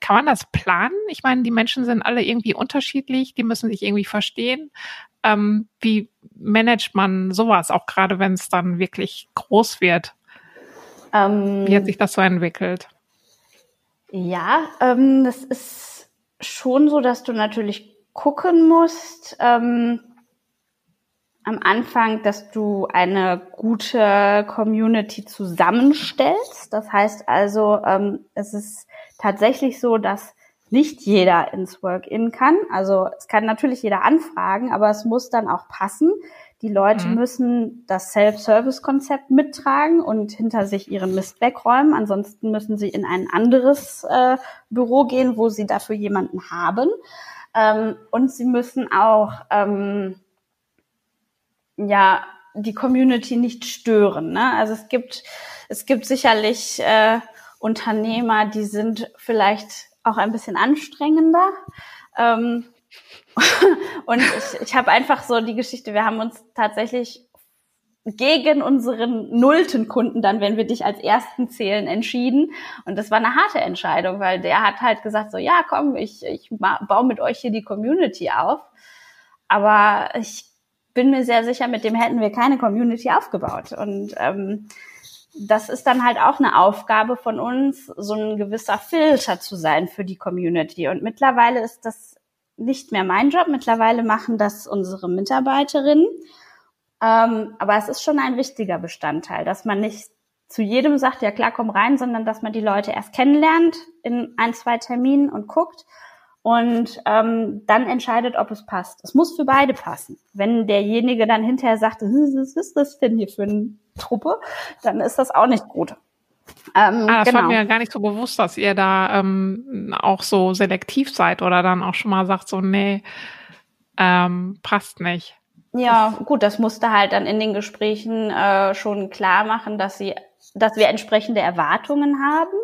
A: kann man das planen? Ich meine, die Menschen sind alle irgendwie unterschiedlich, die müssen sich irgendwie verstehen. Ähm, wie managt man sowas, auch gerade wenn es dann wirklich groß wird? Ähm, wie hat sich das so entwickelt?
B: Ja, ähm, das ist schon so, dass du natürlich gucken musst, ähm, am Anfang, dass du eine gute Community zusammenstellst. Das heißt also, ähm, es ist tatsächlich so, dass nicht jeder ins Work-in kann. Also es kann natürlich jeder anfragen, aber es muss dann auch passen. Die Leute mhm. müssen das Self-Service-Konzept mittragen und hinter sich ihren Mist wegräumen. Ansonsten müssen sie in ein anderes äh, Büro gehen, wo sie dafür jemanden haben. Ähm, und sie müssen auch ähm, ja die Community nicht stören. Ne? Also es gibt es gibt sicherlich äh, Unternehmer, die sind vielleicht auch ein bisschen anstrengender. Ähm, und ich, ich habe einfach so die Geschichte, wir haben uns tatsächlich gegen unseren nullten Kunden dann, wenn wir dich als ersten zählen, entschieden. Und das war eine harte Entscheidung, weil der hat halt gesagt, so ja, komm, ich, ich baue mit euch hier die Community auf. Aber ich bin mir sehr sicher, mit dem hätten wir keine Community aufgebaut. Und ähm, das ist dann halt auch eine Aufgabe von uns, so ein gewisser Filter zu sein für die Community. Und mittlerweile ist das nicht mehr mein Job. Mittlerweile machen das unsere Mitarbeiterinnen. Ähm, aber es ist schon ein wichtiger Bestandteil, dass man nicht zu jedem sagt, ja klar, komm rein, sondern dass man die Leute erst kennenlernt in ein, zwei Terminen und guckt und ähm, dann entscheidet, ob es passt. Es muss für beide passen. Wenn derjenige dann hinterher sagt, was ist das denn hier für eine Truppe, dann ist das auch nicht gut.
A: Ähm, ah, das genau. war mir gar nicht so bewusst, dass ihr da ähm, auch so selektiv seid oder dann auch schon mal sagt, so, nee, ähm, passt nicht.
B: Ja, gut, das musste halt dann in den Gesprächen äh, schon klar machen, dass sie, dass wir entsprechende Erwartungen haben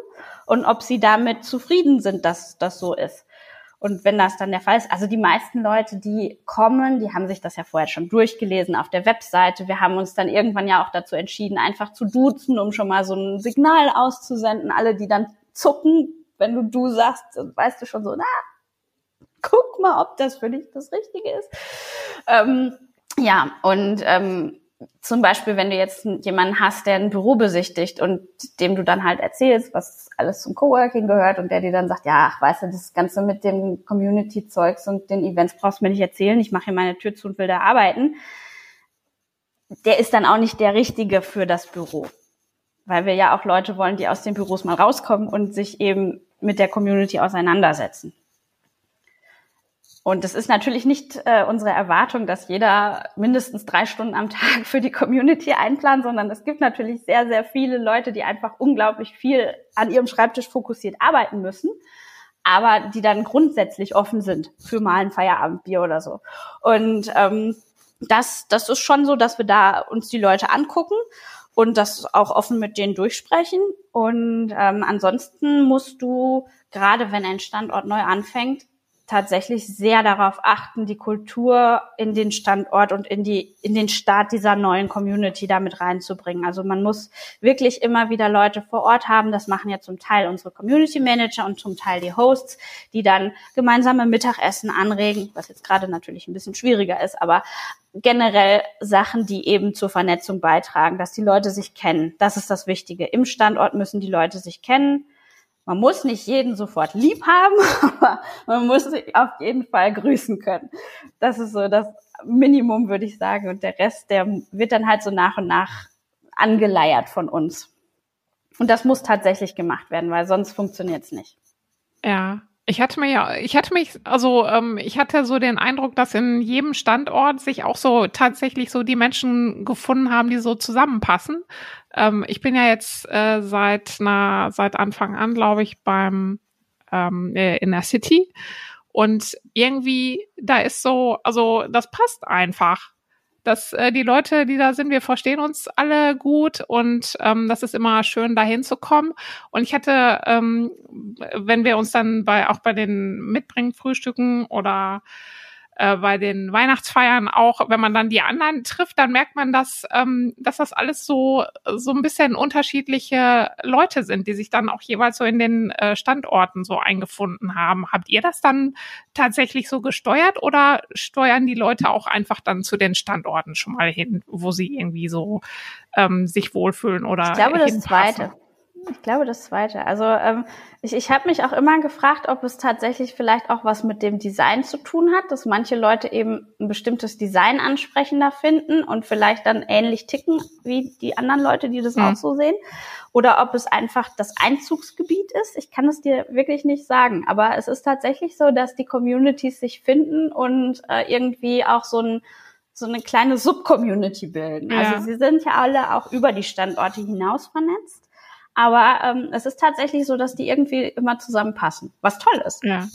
B: und ob sie damit zufrieden sind, dass das so ist. Und wenn das dann der Fall ist, also die meisten Leute, die kommen, die haben sich das ja vorher schon durchgelesen auf der Webseite. Wir haben uns dann irgendwann ja auch dazu entschieden, einfach zu duzen, um schon mal so ein Signal auszusenden. Alle, die dann zucken, wenn du du sagst, weißt du schon so, na, guck mal, ob das für dich das Richtige ist. Ähm, ja, und ähm, zum Beispiel, wenn du jetzt jemanden hast, der ein Büro besichtigt und dem du dann halt erzählst, was alles zum Coworking gehört und der dir dann sagt, ja, ach, weißt du, das Ganze mit dem Community-Zeugs und den Events brauchst du mir nicht erzählen, ich mache hier meine Tür zu und will da arbeiten. Der ist dann auch nicht der Richtige für das Büro. weil wir ja auch Leute wollen, die aus den Büros mal rauskommen und sich eben mit der Community auseinandersetzen. Und es ist natürlich nicht äh, unsere Erwartung, dass jeder mindestens drei Stunden am Tag für die Community einplant, sondern es gibt natürlich sehr, sehr viele Leute, die einfach unglaublich viel an ihrem Schreibtisch fokussiert arbeiten müssen, aber die dann grundsätzlich offen sind für mal ein Feierabendbier oder so. Und ähm, das, das ist schon so, dass wir da uns die Leute angucken und das auch offen mit denen durchsprechen. Und ähm, ansonsten musst du, gerade wenn ein Standort neu anfängt, tatsächlich sehr darauf achten, die Kultur in den Standort und in die, in den Start dieser neuen Community damit reinzubringen. Also man muss wirklich immer wieder Leute vor Ort haben. Das machen ja zum Teil unsere Community Manager und zum Teil die Hosts, die dann gemeinsame Mittagessen anregen, was jetzt gerade natürlich ein bisschen schwieriger ist, aber generell Sachen, die eben zur Vernetzung beitragen, dass die Leute sich kennen. Das ist das Wichtige. Im Standort müssen die Leute sich kennen man muss nicht jeden sofort lieb haben, aber man muss sich auf jeden Fall grüßen können. Das ist so das Minimum, würde ich sagen. Und der Rest, der wird dann halt so nach und nach angeleiert von uns. Und das muss tatsächlich gemacht werden, weil sonst funktioniert es nicht.
A: Ja, ich hatte mir ja, ich hatte mich, also ähm, ich hatte so den Eindruck, dass in jedem Standort sich auch so tatsächlich so die Menschen gefunden haben, die so zusammenpassen. Ähm, ich bin ja jetzt äh, seit na, seit Anfang an, glaube ich, beim ähm, äh, in der City und irgendwie da ist so, also das passt einfach dass äh, die Leute, die da sind, wir verstehen uns alle gut und ähm, das ist immer schön, dahin zu kommen. Und ich hatte, ähm, wenn wir uns dann bei auch bei den Mitbringen-Frühstücken oder äh, bei den Weihnachtsfeiern auch, wenn man dann die anderen trifft, dann merkt man, dass, ähm, dass das alles so, so ein bisschen unterschiedliche Leute sind, die sich dann auch jeweils so in den äh, Standorten so eingefunden haben. Habt ihr das dann tatsächlich so gesteuert oder steuern die Leute auch einfach dann zu den Standorten schon mal hin, wo sie irgendwie so ähm, sich wohlfühlen oder
B: Ich glaube, das Zweite. Ich glaube das Zweite. Also ähm, ich, ich habe mich auch immer gefragt, ob es tatsächlich vielleicht auch was mit dem Design zu tun hat, dass manche Leute eben ein bestimmtes Design ansprechender finden und vielleicht dann ähnlich ticken wie die anderen Leute, die das mhm. auch so sehen. Oder ob es einfach das Einzugsgebiet ist. Ich kann es dir wirklich nicht sagen. Aber es ist tatsächlich so, dass die Communities sich finden und äh, irgendwie auch so ein so eine kleine Subcommunity bilden. Ja. Also sie sind ja alle auch über die Standorte hinaus vernetzt. Aber ähm, es ist tatsächlich so, dass die irgendwie immer zusammenpassen, was toll ist.
A: Ja,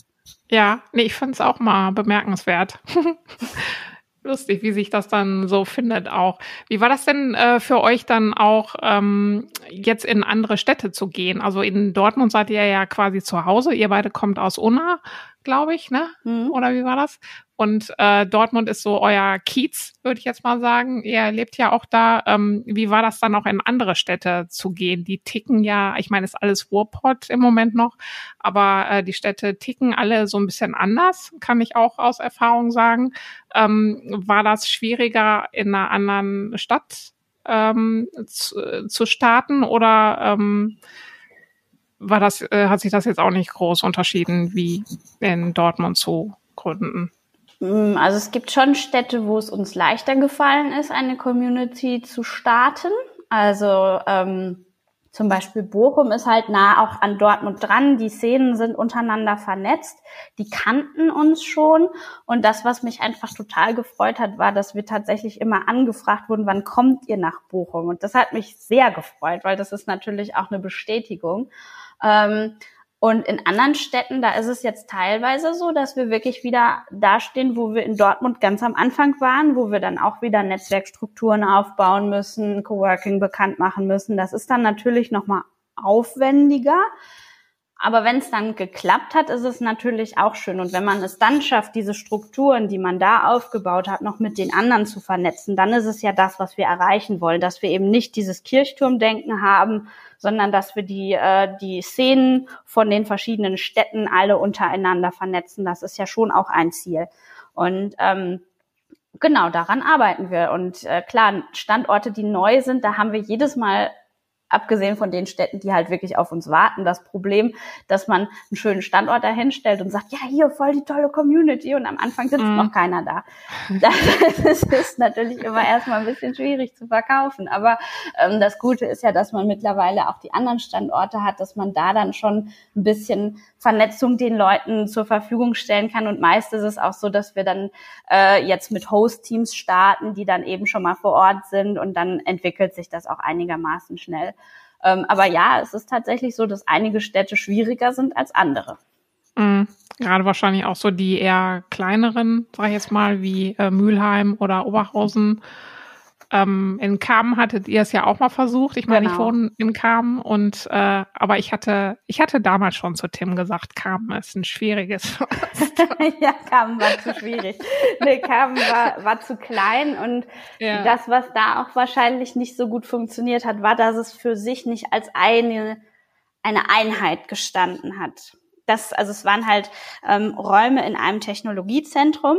A: ja nee, ich fand es auch mal bemerkenswert. Lustig, wie sich das dann so findet auch. Wie war das denn äh, für euch dann auch ähm, jetzt in andere Städte zu gehen? Also in Dortmund seid ihr ja quasi zu Hause. Ihr beide kommt aus Unna, glaube ich, ne? Mhm. Oder wie war das? Und äh, Dortmund ist so euer Kiez, würde ich jetzt mal sagen. Ihr lebt ja auch da. Ähm, wie war das dann auch in andere Städte zu gehen? Die ticken ja, ich meine, ist alles Ruhrpott im Moment noch, aber äh, die Städte ticken alle so ein bisschen anders, kann ich auch aus Erfahrung sagen. Ähm, war das schwieriger in einer anderen Stadt ähm, zu, zu starten oder ähm, war das, äh, hat sich das jetzt auch nicht groß unterschieden, wie in Dortmund zu gründen?
B: Mm, also es gibt schon Städte, wo es uns leichter gefallen ist, eine Community zu starten. Also ähm, zum Beispiel Bochum ist halt nah auch an Dortmund dran. Die Szenen sind untereinander vernetzt. Die kannten uns schon. Und das, was mich einfach total gefreut hat, war, dass wir tatsächlich immer angefragt wurden, wann kommt ihr nach Bochum? Und das hat mich sehr gefreut, weil das ist natürlich auch eine Bestätigung. Ähm, und in anderen Städten, da ist es jetzt teilweise so, dass wir wirklich wieder dastehen, wo wir in Dortmund ganz am Anfang waren, wo wir dann auch wieder Netzwerkstrukturen aufbauen müssen, Coworking bekannt machen müssen. Das ist dann natürlich nochmal aufwendiger. Aber wenn es dann geklappt hat, ist es natürlich auch schön. Und wenn man es dann schafft, diese Strukturen, die man da aufgebaut hat, noch mit den anderen zu vernetzen, dann ist es ja das, was wir erreichen wollen, dass wir eben nicht dieses Kirchturmdenken haben, sondern dass wir die, äh, die Szenen von den verschiedenen Städten alle untereinander vernetzen. Das ist ja schon auch ein Ziel. Und ähm, genau daran arbeiten wir. Und äh, klar, Standorte, die neu sind, da haben wir jedes Mal abgesehen von den Städten, die halt wirklich auf uns warten, das Problem, dass man einen schönen Standort dahinstellt und sagt, ja, hier voll die tolle Community und am Anfang sitzt mm. noch keiner da. Das ist natürlich immer erstmal ein bisschen schwierig zu verkaufen. Aber ähm, das Gute ist ja, dass man mittlerweile auch die anderen Standorte hat, dass man da dann schon ein bisschen Vernetzung den Leuten zur Verfügung stellen kann. Und meist ist es auch so, dass wir dann äh, jetzt mit Host-Teams starten, die dann eben schon mal vor Ort sind und dann entwickelt sich das auch einigermaßen schnell. Ähm, aber ja, es ist tatsächlich so, dass einige Städte schwieriger sind als andere.
A: Mhm. Gerade wahrscheinlich auch so die eher kleineren, sag ich jetzt mal, wie äh, Mülheim oder Oberhausen ähm, in Kamen hattet ihr es ja auch mal versucht. Ich meine, genau. ich wohne in Kamen und äh, aber ich hatte, ich hatte damals schon zu Tim gesagt, Kamen ist ein schwieriges.
B: ja, Kamen war zu schwierig. Nee, Kamen war, war zu klein und ja. das, was da auch wahrscheinlich nicht so gut funktioniert hat, war, dass es für sich nicht als eine, eine Einheit gestanden hat. Das, also es waren halt ähm, Räume in einem Technologiezentrum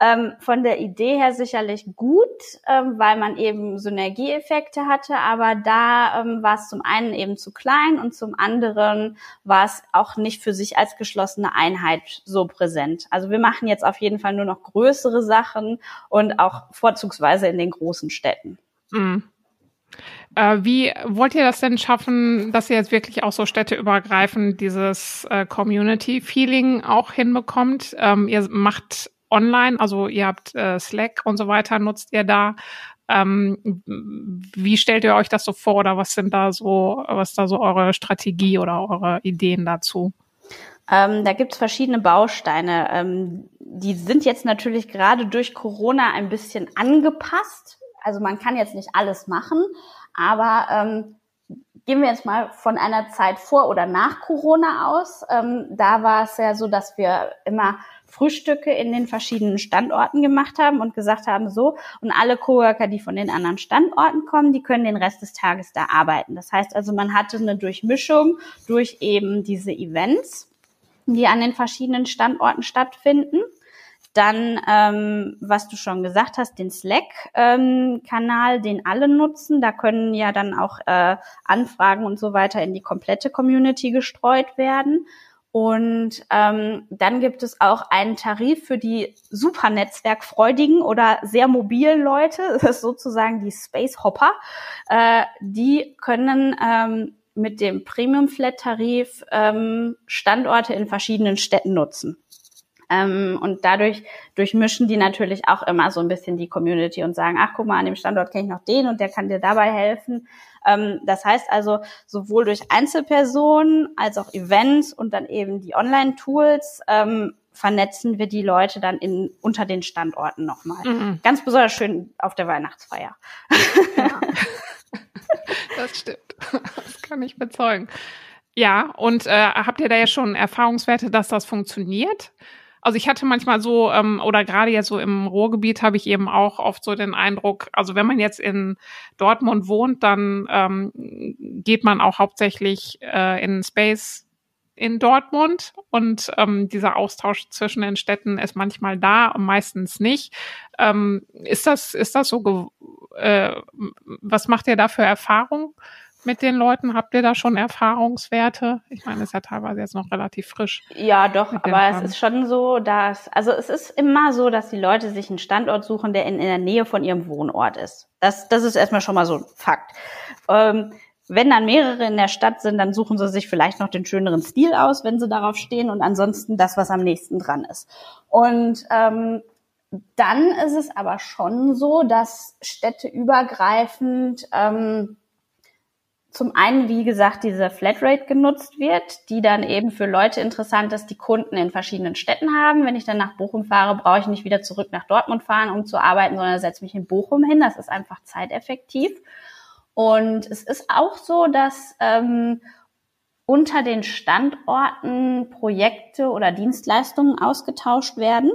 B: ähm, von der Idee her sicherlich gut, ähm, weil man eben Synergieeffekte hatte, aber da ähm, war es zum einen eben zu klein und zum anderen war es auch nicht für sich als geschlossene Einheit so präsent. Also wir machen jetzt auf jeden Fall nur noch größere Sachen und auch vorzugsweise in den großen Städten. Mhm.
A: Äh, wie wollt ihr das denn schaffen, dass ihr jetzt wirklich auch so städteübergreifend dieses äh, Community-Feeling auch hinbekommt? Ähm, ihr macht online, also ihr habt äh, Slack und so weiter, nutzt ihr da. Ähm, wie stellt ihr euch das so vor oder was sind da so, was da so eure Strategie oder eure Ideen dazu?
B: Ähm, da gibt's verschiedene Bausteine. Ähm, die sind jetzt natürlich gerade durch Corona ein bisschen angepasst. Also man kann jetzt nicht alles machen, aber ähm, gehen wir jetzt mal von einer Zeit vor oder nach Corona aus. Ähm, da war es ja so, dass wir immer Frühstücke in den verschiedenen Standorten gemacht haben und gesagt haben, so, und alle Coworker, die von den anderen Standorten kommen, die können den Rest des Tages da arbeiten. Das heißt also, man hatte eine Durchmischung durch eben diese Events, die an den verschiedenen Standorten stattfinden. Dann, ähm, was du schon gesagt hast, den Slack-Kanal, ähm, den alle nutzen. Da können ja dann auch äh, Anfragen und so weiter in die komplette Community gestreut werden. Und ähm, dann gibt es auch einen Tarif für die super Netzwerkfreudigen oder sehr mobilen Leute, das ist sozusagen die Space Hopper. Äh, die können ähm, mit dem Premium Flat Tarif ähm, Standorte in verschiedenen Städten nutzen. Ähm, und dadurch durchmischen die natürlich auch immer so ein bisschen die Community und sagen, ach guck mal, an dem Standort kenne ich noch den und der kann dir dabei helfen. Ähm, das heißt also, sowohl durch Einzelpersonen als auch Events und dann eben die Online-Tools ähm, vernetzen wir die Leute dann in, unter den Standorten nochmal. Mhm. Ganz besonders schön auf der Weihnachtsfeier. Ja.
A: das stimmt. Das kann ich bezeugen. Ja, und äh, habt ihr da ja schon Erfahrungswerte, dass das funktioniert? Also ich hatte manchmal so, ähm, oder gerade jetzt so im Ruhrgebiet habe ich eben auch oft so den Eindruck, also wenn man jetzt in Dortmund wohnt, dann ähm, geht man auch hauptsächlich äh, in Space in Dortmund und ähm, dieser Austausch zwischen den Städten ist manchmal da und meistens nicht. Ähm, ist das ist das so? Äh, was macht ihr da für Erfahrungen? Mit den Leuten? Habt ihr da schon Erfahrungswerte? Ich meine, es ist ja teilweise jetzt noch relativ frisch.
B: Ja, doch, aber es ist schon so, dass, also es ist immer so, dass die Leute sich einen Standort suchen, der in, in der Nähe von ihrem Wohnort ist. Das, das ist erstmal schon mal so ein Fakt. Ähm, wenn dann mehrere in der Stadt sind, dann suchen sie sich vielleicht noch den schöneren Stil aus, wenn sie darauf stehen und ansonsten das, was am nächsten dran ist. Und ähm, dann ist es aber schon so, dass städteübergreifend ähm, zum einen, wie gesagt, diese Flatrate genutzt wird, die dann eben für Leute interessant ist, die Kunden in verschiedenen Städten haben. Wenn ich dann nach Bochum fahre, brauche ich nicht wieder zurück nach Dortmund fahren, um zu arbeiten, sondern setze mich in Bochum hin. Das ist einfach zeiteffektiv. Und es ist auch so, dass ähm, unter den Standorten Projekte oder Dienstleistungen ausgetauscht werden.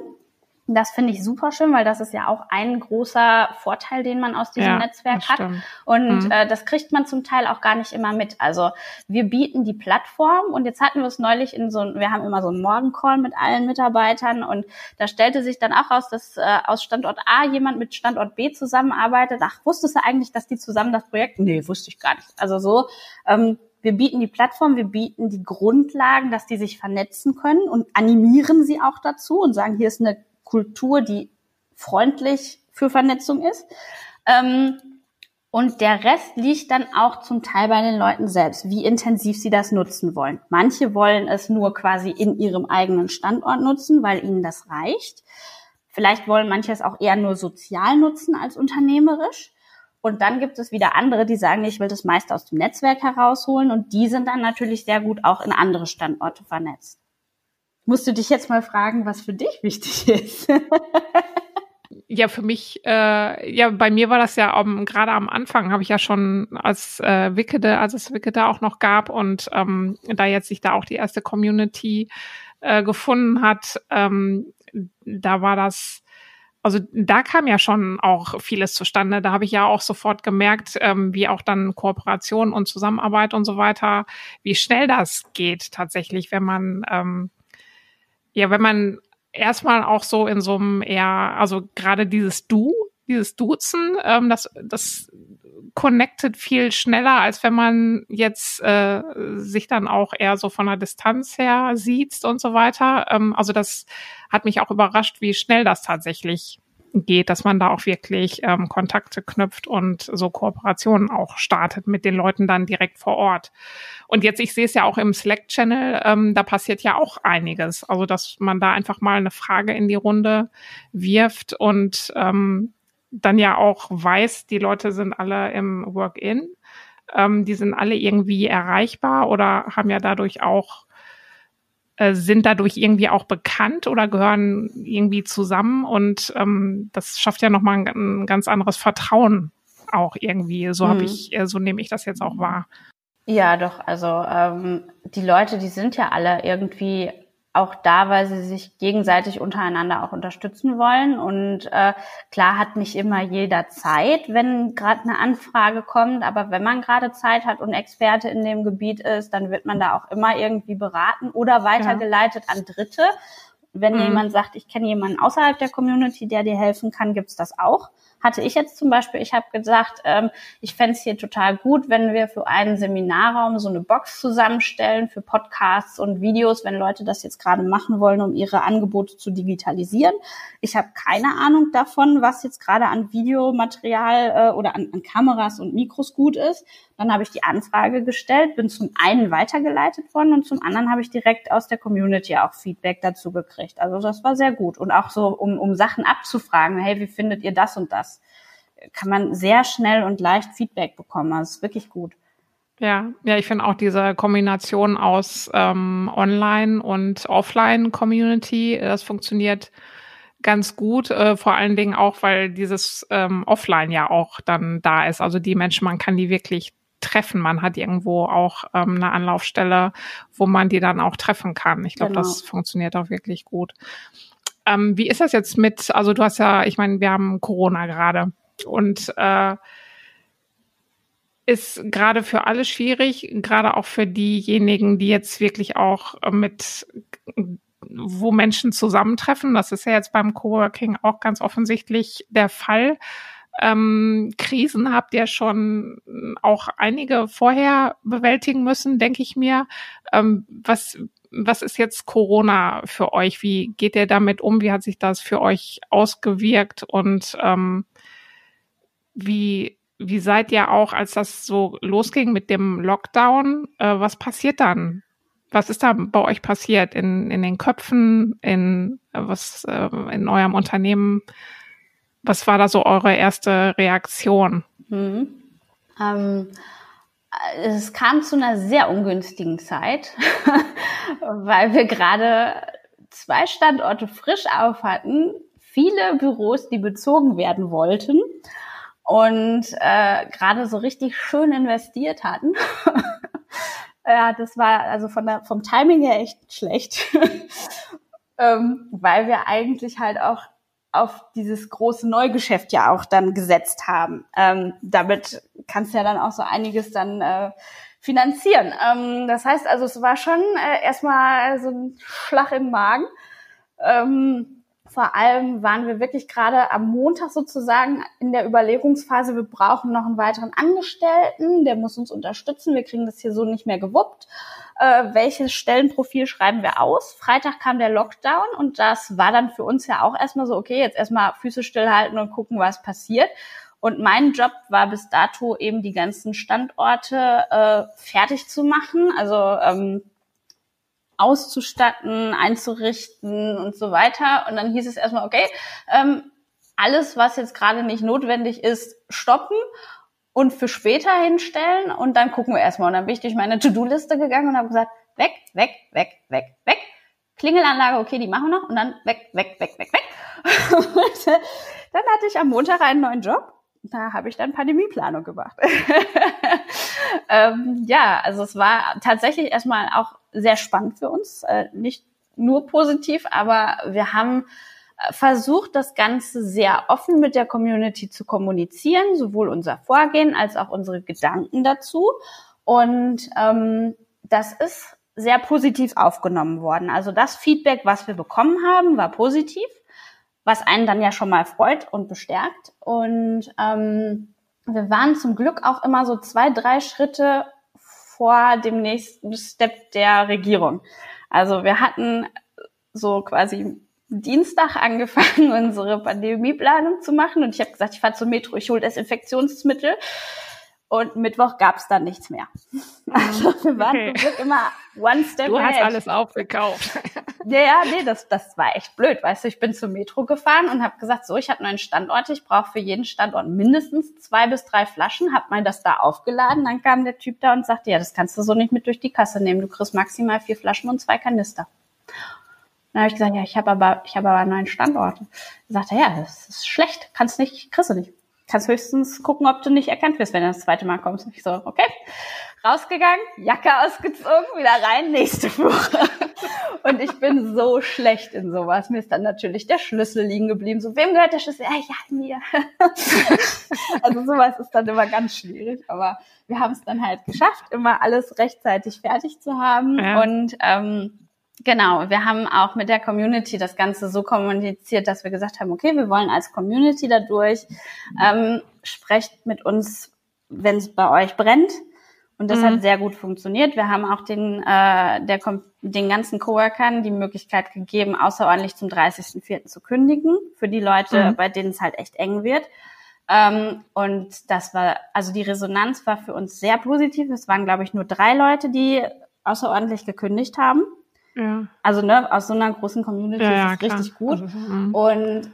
B: Das finde ich super schön, weil das ist ja auch ein großer Vorteil, den man aus diesem ja, Netzwerk hat. Stimmt. Und mhm. äh, das kriegt man zum Teil auch gar nicht immer mit. Also wir bieten die Plattform und jetzt hatten wir es neulich in so, wir haben immer so einen Morgencall mit allen Mitarbeitern und da stellte sich dann auch raus, dass äh, aus Standort A jemand mit Standort B zusammenarbeitet. Ach, wusstest du eigentlich, dass die zusammen das Projekt? Nee, wusste ich gar nicht. Also so. Ähm, wir bieten die Plattform, wir bieten die Grundlagen, dass die sich vernetzen können und animieren sie auch dazu und sagen, hier ist eine Kultur, die freundlich für Vernetzung ist. Ähm, und der Rest liegt dann auch zum Teil bei den Leuten selbst, wie intensiv sie das nutzen wollen. Manche wollen es nur quasi in ihrem eigenen Standort nutzen, weil ihnen das reicht. Vielleicht wollen manche es auch eher nur sozial nutzen als unternehmerisch. Und dann gibt es wieder andere, die sagen, ich will das meiste aus dem Netzwerk herausholen. Und die sind dann natürlich sehr gut auch in andere Standorte vernetzt musst du dich jetzt mal fragen, was für dich wichtig ist.
A: ja, für mich, äh, ja, bei mir war das ja um, gerade am Anfang habe ich ja schon als äh, Wickede, als es Wickede auch noch gab und ähm, da jetzt sich da auch die erste Community äh, gefunden hat, ähm, da war das also da kam ja schon auch vieles zustande. Da habe ich ja auch sofort gemerkt, ähm, wie auch dann Kooperation und Zusammenarbeit und so weiter, wie schnell das geht tatsächlich, wenn man ähm, ja, wenn man erstmal auch so in so einem eher, also gerade dieses Du, dieses Duzen, ähm, das, das connected viel schneller, als wenn man jetzt äh, sich dann auch eher so von der Distanz her sieht und so weiter. Ähm, also das hat mich auch überrascht, wie schnell das tatsächlich geht, dass man da auch wirklich ähm, Kontakte knüpft und so Kooperationen auch startet mit den Leuten dann direkt vor Ort. Und jetzt, ich sehe es ja auch im Slack-Channel, ähm, da passiert ja auch einiges. Also, dass man da einfach mal eine Frage in die Runde wirft und ähm, dann ja auch weiß, die Leute sind alle im Work-In. Ähm, die sind alle irgendwie erreichbar oder haben ja dadurch auch äh, sind dadurch irgendwie auch bekannt oder gehören irgendwie zusammen und ähm, das schafft ja nochmal ein, ein ganz anderes Vertrauen auch irgendwie. So habe mhm. ich, äh, so nehme ich das jetzt auch wahr.
B: Ja, doch. Also ähm, die Leute, die sind ja alle irgendwie auch da, weil sie sich gegenseitig untereinander auch unterstützen wollen. Und äh, klar hat nicht immer jeder Zeit, wenn gerade eine Anfrage kommt, aber wenn man gerade Zeit hat und Experte in dem Gebiet ist, dann wird man da auch immer irgendwie beraten oder weitergeleitet ja. an Dritte. Wenn mhm. jemand sagt, ich kenne jemanden außerhalb der Community, der dir helfen kann, gibt's das auch hatte ich jetzt zum Beispiel, ich habe gesagt, ähm, ich fände es hier total gut, wenn wir für einen Seminarraum so eine Box zusammenstellen für Podcasts und Videos, wenn Leute das jetzt gerade machen wollen, um ihre Angebote zu digitalisieren. Ich habe keine Ahnung davon, was jetzt gerade an Videomaterial äh, oder an, an Kameras und Mikros gut ist. Dann habe ich die Anfrage gestellt, bin zum einen weitergeleitet worden und zum anderen habe ich direkt aus der Community auch Feedback dazu gekriegt. Also das war sehr gut. Und auch so, um, um Sachen abzufragen, hey, wie findet ihr das und das? Kann man sehr schnell und leicht Feedback bekommen. Das also ist wirklich gut.
A: Ja, ja, ich finde auch diese Kombination aus ähm, Online- und Offline-Community, das funktioniert ganz gut, äh, vor allen Dingen auch, weil dieses ähm, Offline ja auch dann da ist. Also die Menschen, man kann die wirklich treffen. Man hat irgendwo auch ähm, eine Anlaufstelle, wo man die dann auch treffen kann. Ich glaube, genau. das funktioniert auch wirklich gut. Ähm, wie ist das jetzt mit, also du hast ja, ich meine, wir haben Corona gerade und äh, ist gerade für alle schwierig, gerade auch für diejenigen, die jetzt wirklich auch äh, mit wo Menschen zusammentreffen. Das ist ja jetzt beim Coworking auch ganz offensichtlich der Fall. Ähm, Krisen habt ihr schon auch einige vorher bewältigen müssen, denke ich mir. Ähm, was, was ist jetzt Corona für euch? Wie geht ihr damit um? Wie hat sich das für euch ausgewirkt? Und ähm, wie, wie seid ihr auch, als das so losging mit dem Lockdown? Äh, was passiert dann? Was ist da bei euch passiert in, in den Köpfen, in was äh, in eurem Unternehmen? Was war da so eure erste Reaktion?
B: Mhm. Ähm, es kam zu einer sehr ungünstigen Zeit, weil wir gerade zwei Standorte frisch auf hatten, viele Büros, die bezogen werden wollten und äh, gerade so richtig schön investiert hatten. ja, das war also von der, vom Timing her echt schlecht, ähm, weil wir eigentlich halt auch auf dieses große Neugeschäft ja auch dann gesetzt haben. Ähm, damit kannst du ja dann auch so einiges dann äh, finanzieren. Ähm, das heißt also, es war schon äh, erstmal so ein Schlag im Magen. Ähm, vor allem waren wir wirklich gerade am Montag sozusagen in der Überlegungsphase, wir brauchen noch einen weiteren Angestellten, der muss uns unterstützen, wir kriegen das hier so nicht mehr gewuppt. Äh, welches Stellenprofil schreiben wir aus? Freitag kam der Lockdown und das war dann für uns ja auch erstmal so, okay, jetzt erstmal Füße stillhalten und gucken, was passiert. Und mein Job war bis dato eben die ganzen Standorte äh, fertig zu machen. Also ähm, auszustatten, einzurichten und so weiter. Und dann hieß es erstmal, okay, ähm, alles, was jetzt gerade nicht notwendig ist, stoppen und für später hinstellen und dann gucken wir erstmal. Und dann bin ich durch meine To-Do-Liste gegangen und habe gesagt, weg, weg, weg, weg, weg. Klingelanlage, okay, die machen wir noch und dann weg, weg, weg, weg, weg. Und dann hatte ich am Montag einen neuen Job. Da habe ich dann Pandemieplanung gemacht. ähm, ja, also es war tatsächlich erstmal auch sehr spannend für uns. Äh, nicht nur positiv, aber wir haben äh, versucht, das Ganze sehr offen mit der Community zu kommunizieren, sowohl unser Vorgehen als auch unsere Gedanken dazu. Und ähm, das ist sehr positiv aufgenommen worden. Also das Feedback, was wir bekommen haben, war positiv, was einen dann ja schon mal freut und bestärkt. Und ähm, wir waren zum Glück auch immer so zwei, drei Schritte vor dem nächsten Step der Regierung. Also wir hatten so quasi Dienstag angefangen, unsere Pandemieplanung zu machen und ich habe gesagt, ich fahre zur Metro, ich hole Desinfektionsmittel und Mittwoch gab es dann nichts mehr. Also wir waren okay. immer one step
A: Du ahead. hast alles aufgekauft.
B: Ja, ja, nee, das, das war echt blöd. Weißt du, ich bin zur Metro gefahren und habe gesagt, so, ich habe neun Standorte, ich brauche für jeden Standort mindestens zwei bis drei Flaschen, habe mal das da aufgeladen. Dann kam der Typ da und sagte, ja, das kannst du so nicht mit durch die Kasse nehmen. Du kriegst maximal vier Flaschen und zwei Kanister. Dann habe ich gesagt, ja, ich habe aber, ich habe aber neun Standorte. Er sagte, ja, das ist schlecht, kannst nicht, kriegst du nicht kannst höchstens gucken, ob du nicht erkannt wirst, wenn du das zweite Mal kommst. Und ich so, okay, rausgegangen, Jacke ausgezogen, wieder rein, nächste Woche. Und ich bin so schlecht in sowas. Mir ist dann natürlich der Schlüssel liegen geblieben. So, wem gehört der Schlüssel? Ja, ja, mir. Also sowas ist dann immer ganz schwierig. Aber wir haben es dann halt geschafft, immer alles rechtzeitig fertig zu haben. Ja. Und ähm, Genau, wir haben auch mit der Community das Ganze so kommuniziert, dass wir gesagt haben, okay, wir wollen als Community dadurch, ähm, sprecht mit uns, wenn es bei euch brennt. Und das mhm. hat sehr gut funktioniert. Wir haben auch den, äh, der, den ganzen Coworkern die Möglichkeit gegeben, außerordentlich zum 30.04. zu kündigen, für die Leute, mhm. bei denen es halt echt eng wird. Ähm, und das war, also die Resonanz war für uns sehr positiv. Es waren, glaube ich, nur drei Leute, die außerordentlich gekündigt haben. Ja. Also ne, aus so einer großen Community ja, ist es richtig gut. Also, und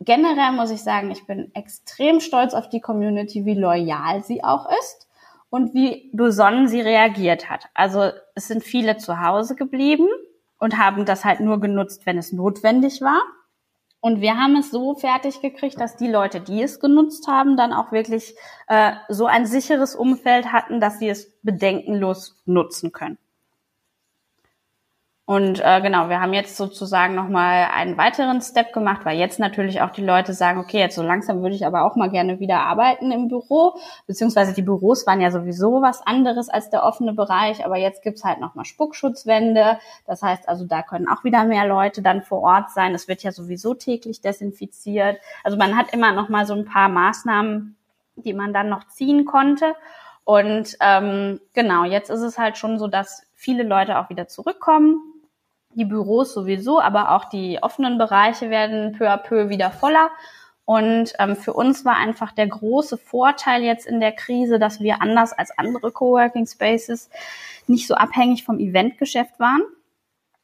B: generell muss ich sagen, ich bin extrem stolz auf die Community, wie loyal sie auch ist und wie besonnen sie reagiert hat. Also es sind viele zu Hause geblieben und haben das halt nur genutzt, wenn es notwendig war. Und wir haben es so fertig gekriegt, dass die Leute, die es genutzt haben, dann auch wirklich äh, so ein sicheres Umfeld hatten, dass sie es bedenkenlos nutzen können. Und äh, genau, wir haben jetzt sozusagen nochmal einen weiteren Step gemacht, weil jetzt natürlich auch die Leute sagen, okay, jetzt so langsam würde ich aber auch mal gerne wieder arbeiten im Büro, beziehungsweise die Büros waren ja sowieso was anderes als der offene Bereich, aber jetzt gibt's halt nochmal Spuckschutzwände. Das heißt also, da können auch wieder mehr Leute dann vor Ort sein. Es wird ja sowieso täglich desinfiziert. Also man hat immer nochmal so ein paar Maßnahmen, die man dann noch ziehen konnte. Und ähm, genau, jetzt ist es halt schon so, dass viele Leute auch wieder zurückkommen die Büros sowieso, aber auch die offenen Bereiche werden peu à peu wieder voller. Und ähm, für uns war einfach der große Vorteil jetzt in der Krise, dass wir anders als andere Coworking Spaces nicht so abhängig vom Eventgeschäft waren.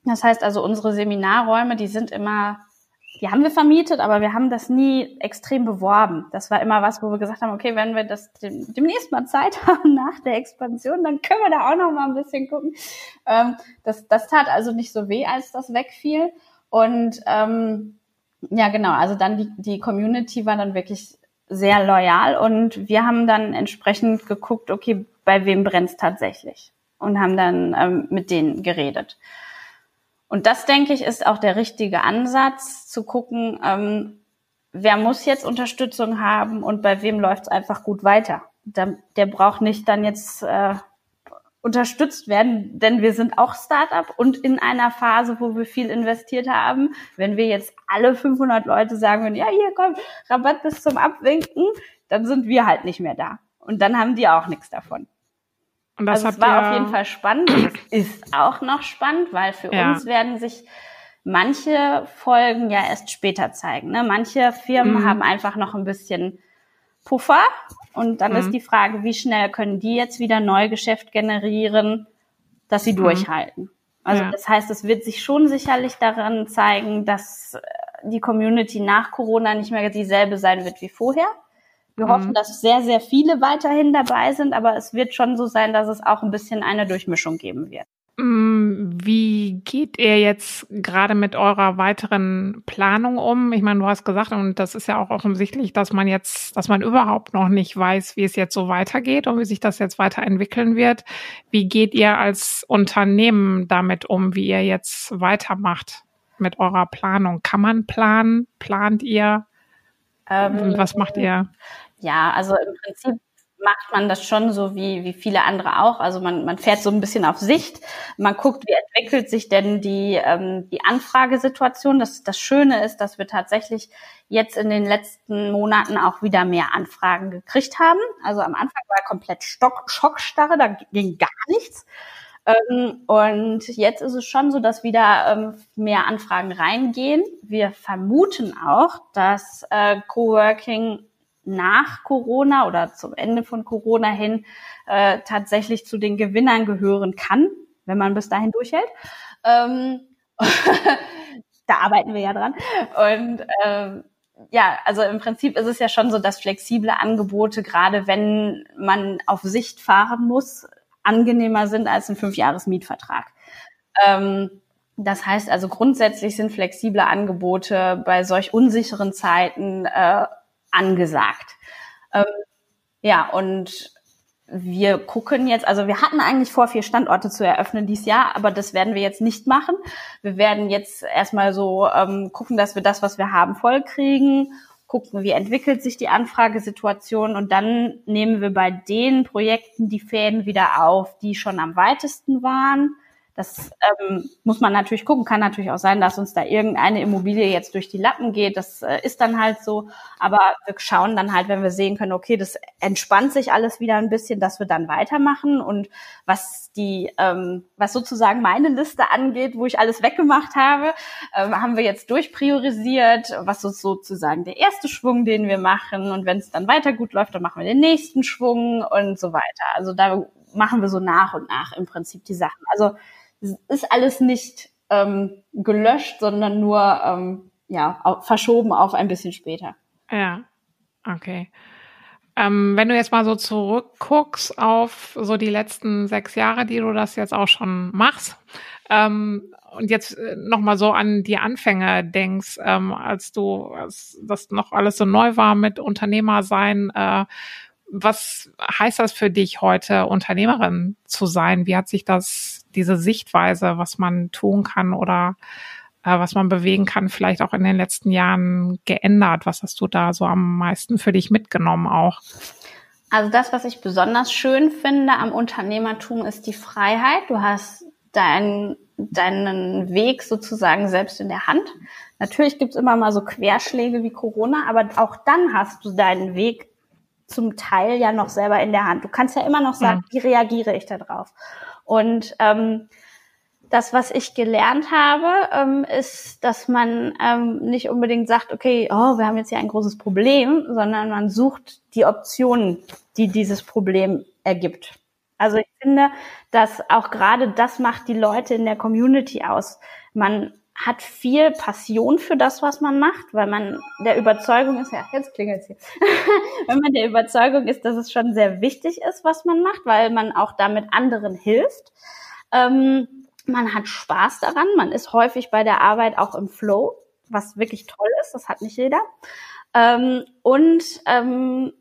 B: Das heißt also, unsere Seminarräume, die sind immer die haben wir vermietet, aber wir haben das nie extrem beworben. Das war immer was, wo wir gesagt haben, okay, wenn wir das demnächst mal Zeit haben nach der Expansion, dann können wir da auch noch mal ein bisschen gucken. Ähm, das, das tat also nicht so weh, als das wegfiel. Und ähm, ja, genau, also dann die, die Community war dann wirklich sehr loyal und wir haben dann entsprechend geguckt, okay, bei wem brennt's tatsächlich und haben dann ähm, mit denen geredet. Und das, denke ich, ist auch der richtige Ansatz, zu gucken, ähm, wer muss jetzt Unterstützung haben und bei wem läuft es einfach gut weiter. Der, der braucht nicht dann jetzt äh, unterstützt werden, denn wir sind auch Startup und in einer Phase, wo wir viel investiert haben. Wenn wir jetzt alle 500 Leute sagen würden, ja, hier kommt Rabatt bis zum Abwinken, dann sind wir halt nicht mehr da. Und dann haben die auch nichts davon. Und das also es war auf jeden Fall spannend. Es ist auch noch spannend, weil für ja. uns werden sich manche Folgen ja erst später zeigen. Ne? Manche Firmen mhm. haben einfach noch ein bisschen Puffer und dann mhm. ist die Frage, wie schnell können die jetzt wieder Neugeschäft generieren, dass sie mhm. durchhalten. Also ja. das heißt, es wird sich schon sicherlich daran zeigen, dass die Community nach Corona nicht mehr dieselbe sein wird wie vorher. Wir hoffen, mhm. dass sehr, sehr viele weiterhin dabei sind, aber es wird schon so sein, dass es auch ein bisschen eine Durchmischung geben wird.
A: Mm, wie geht ihr jetzt gerade mit eurer weiteren Planung um? Ich meine, du hast gesagt, und das ist ja auch offensichtlich, dass man jetzt, dass man überhaupt noch nicht weiß, wie es jetzt so weitergeht und wie sich das jetzt weiterentwickeln wird. Wie geht ihr als Unternehmen damit um, wie ihr jetzt weitermacht mit eurer Planung? Kann man planen? Plant ihr? Ähm, was macht ihr?
B: Ja, also im Prinzip macht man das schon so wie, wie viele andere auch. Also man, man fährt so ein bisschen auf Sicht. Man guckt, wie entwickelt sich denn die, ähm, die Anfragesituation. Das, das Schöne ist, dass wir tatsächlich jetzt in den letzten Monaten auch wieder mehr Anfragen gekriegt haben. Also am Anfang war komplett Stock, Schockstarre, da ging gar nichts. Ähm, und jetzt ist es schon so, dass wieder ähm, mehr Anfragen reingehen. Wir vermuten auch, dass äh, Coworking nach Corona oder zum Ende von Corona hin äh, tatsächlich zu den Gewinnern gehören kann, wenn man bis dahin durchhält. Ähm, da arbeiten wir ja dran. Und ähm, ja, also im Prinzip ist es ja schon so, dass flexible Angebote, gerade wenn man auf Sicht fahren muss, angenehmer sind als ein Fünfjahres-Mietvertrag. Ähm, das heißt also grundsätzlich sind flexible Angebote bei solch unsicheren Zeiten äh, angesagt. Ähm, ja, und wir gucken jetzt, also wir hatten eigentlich vor, vier Standorte zu eröffnen dieses Jahr, aber das werden wir jetzt nicht machen. Wir werden jetzt erstmal so ähm, gucken, dass wir das, was wir haben, vollkriegen, gucken, wie entwickelt sich die Anfragesituation und dann nehmen wir bei den Projekten die Fäden wieder auf, die schon am weitesten waren das ähm, muss man natürlich gucken. Kann natürlich auch sein, dass uns da irgendeine Immobilie jetzt durch die Lappen geht. Das äh, ist dann halt so. Aber wir schauen dann halt, wenn wir sehen können, okay, das entspannt sich alles wieder ein bisschen, dass wir dann weitermachen. Und was die, ähm, was sozusagen meine Liste angeht, wo ich alles weggemacht habe, ähm, haben wir jetzt durchpriorisiert, was ist sozusagen der erste Schwung, den wir machen. Und wenn es dann weiter gut läuft, dann machen wir den nächsten Schwung und so weiter. Also da machen wir so nach und nach im Prinzip die Sachen. Also ist alles nicht ähm, gelöscht, sondern nur ähm, ja, verschoben auf ein bisschen später.
A: Ja, okay. Ähm, wenn du jetzt mal so zurückguckst auf so die letzten sechs Jahre, die du das jetzt auch schon machst, ähm, und jetzt äh, nochmal so an die Anfänge denkst, ähm, als du, als das noch alles so neu war mit Unternehmer sein, äh, was heißt das für dich heute, Unternehmerin zu sein? Wie hat sich das, diese Sichtweise, was man tun kann oder äh, was man bewegen kann, vielleicht auch in den letzten Jahren geändert? Was hast du da so am meisten für dich mitgenommen auch?
B: Also das, was ich besonders schön finde am Unternehmertum, ist die Freiheit. Du hast deinen deinen Weg sozusagen selbst in der Hand. Natürlich gibt's immer mal so Querschläge wie Corona, aber auch dann hast du deinen Weg zum Teil ja noch selber in der Hand. Du kannst ja immer noch sagen, ja. wie reagiere ich da drauf? Und ähm, das, was ich gelernt habe, ähm, ist, dass man ähm, nicht unbedingt sagt, okay, oh, wir haben jetzt hier ein großes Problem, sondern man sucht die Optionen, die dieses Problem ergibt. Also ich finde, dass auch gerade das macht die Leute in der Community aus. Man hat viel Passion für das, was man macht, weil man der Überzeugung ist, ja, jetzt klingelt's hier, wenn man der Überzeugung ist, dass es schon sehr wichtig ist, was man macht, weil man auch damit anderen hilft. Ähm, man hat Spaß daran, man ist häufig bei der Arbeit auch im Flow, was wirklich toll ist, das hat nicht jeder. Ähm, und ähm,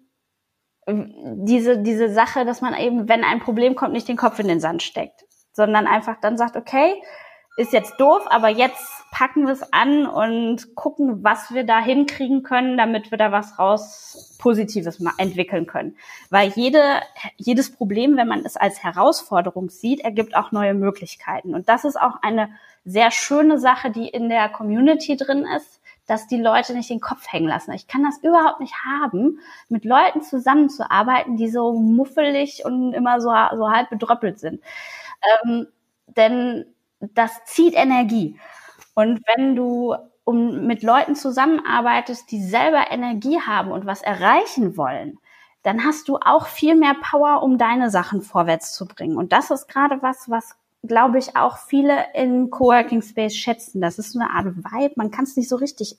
B: diese, diese Sache, dass man eben, wenn ein Problem kommt, nicht den Kopf in den Sand steckt, sondern einfach dann sagt, okay, ist jetzt doof, aber jetzt packen wir es an und gucken, was wir da hinkriegen können, damit wir da was raus Positives entwickeln können. Weil jede, jedes Problem, wenn man es als Herausforderung sieht, ergibt auch neue Möglichkeiten. Und das ist auch eine sehr schöne Sache, die in der Community drin ist, dass die Leute nicht den Kopf hängen lassen. Ich kann das überhaupt nicht haben, mit Leuten zusammenzuarbeiten, die so muffelig und immer so, so halb bedröppelt sind. Ähm, denn das zieht Energie. Und wenn du um mit Leuten zusammenarbeitest, die selber Energie haben und was erreichen wollen, dann hast du auch viel mehr Power, um deine Sachen vorwärts zu bringen. Und das ist gerade was, was glaube ich auch viele in Coworking Space schätzen. Das ist so eine Art Vibe. Man kann es nicht so richtig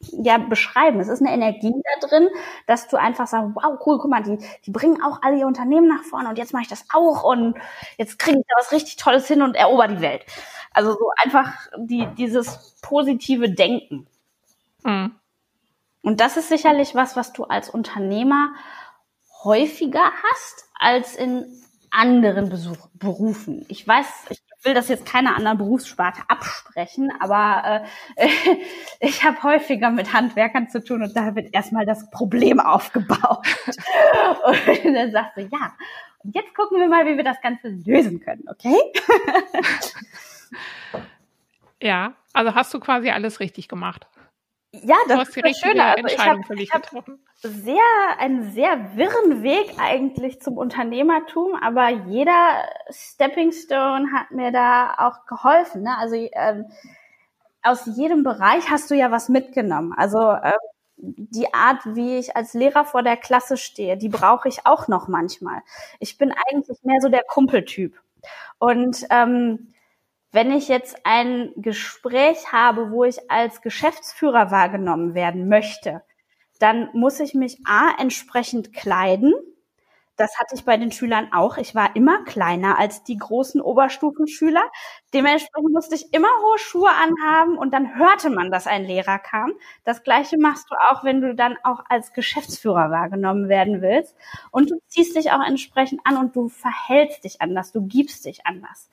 B: ja, beschreiben. Es ist eine Energie da drin, dass du einfach sagst, wow, cool, guck mal, die, die bringen auch alle ihr Unternehmen nach vorne und jetzt mache ich das auch und jetzt kriege ich da was richtig Tolles hin und erober die Welt. Also so einfach die, dieses positive Denken. Mhm. Und das ist sicherlich was, was du als Unternehmer häufiger hast als in anderen Besuch, Berufen. Ich weiß, ich will das jetzt keiner anderen Berufssparte absprechen, aber äh, ich habe häufiger mit Handwerkern zu tun und da wird erstmal das Problem aufgebaut. und dann sagst du, ja, und jetzt gucken wir mal, wie wir das Ganze lösen können, okay?
A: ja, also hast du quasi alles richtig gemacht.
B: Ja, das ist das Schöne. Also ich habe hab sehr, einen sehr wirren Weg eigentlich zum Unternehmertum, aber jeder Stepping Stone hat mir da auch geholfen. Ne? Also ähm, aus jedem Bereich hast du ja was mitgenommen. Also ähm, die Art, wie ich als Lehrer vor der Klasse stehe, die brauche ich auch noch manchmal. Ich bin eigentlich mehr so der Kumpeltyp. Und ähm, wenn ich jetzt ein Gespräch habe, wo ich als Geschäftsführer wahrgenommen werden möchte, dann muss ich mich A entsprechend kleiden. Das hatte ich bei den Schülern auch. Ich war immer kleiner als die großen Oberstufenschüler. Dementsprechend musste ich immer hohe Schuhe anhaben und dann hörte man, dass ein Lehrer kam. Das gleiche machst du auch, wenn du dann auch als Geschäftsführer wahrgenommen werden willst. Und du ziehst dich auch entsprechend an und du verhältst dich anders, du gibst dich anders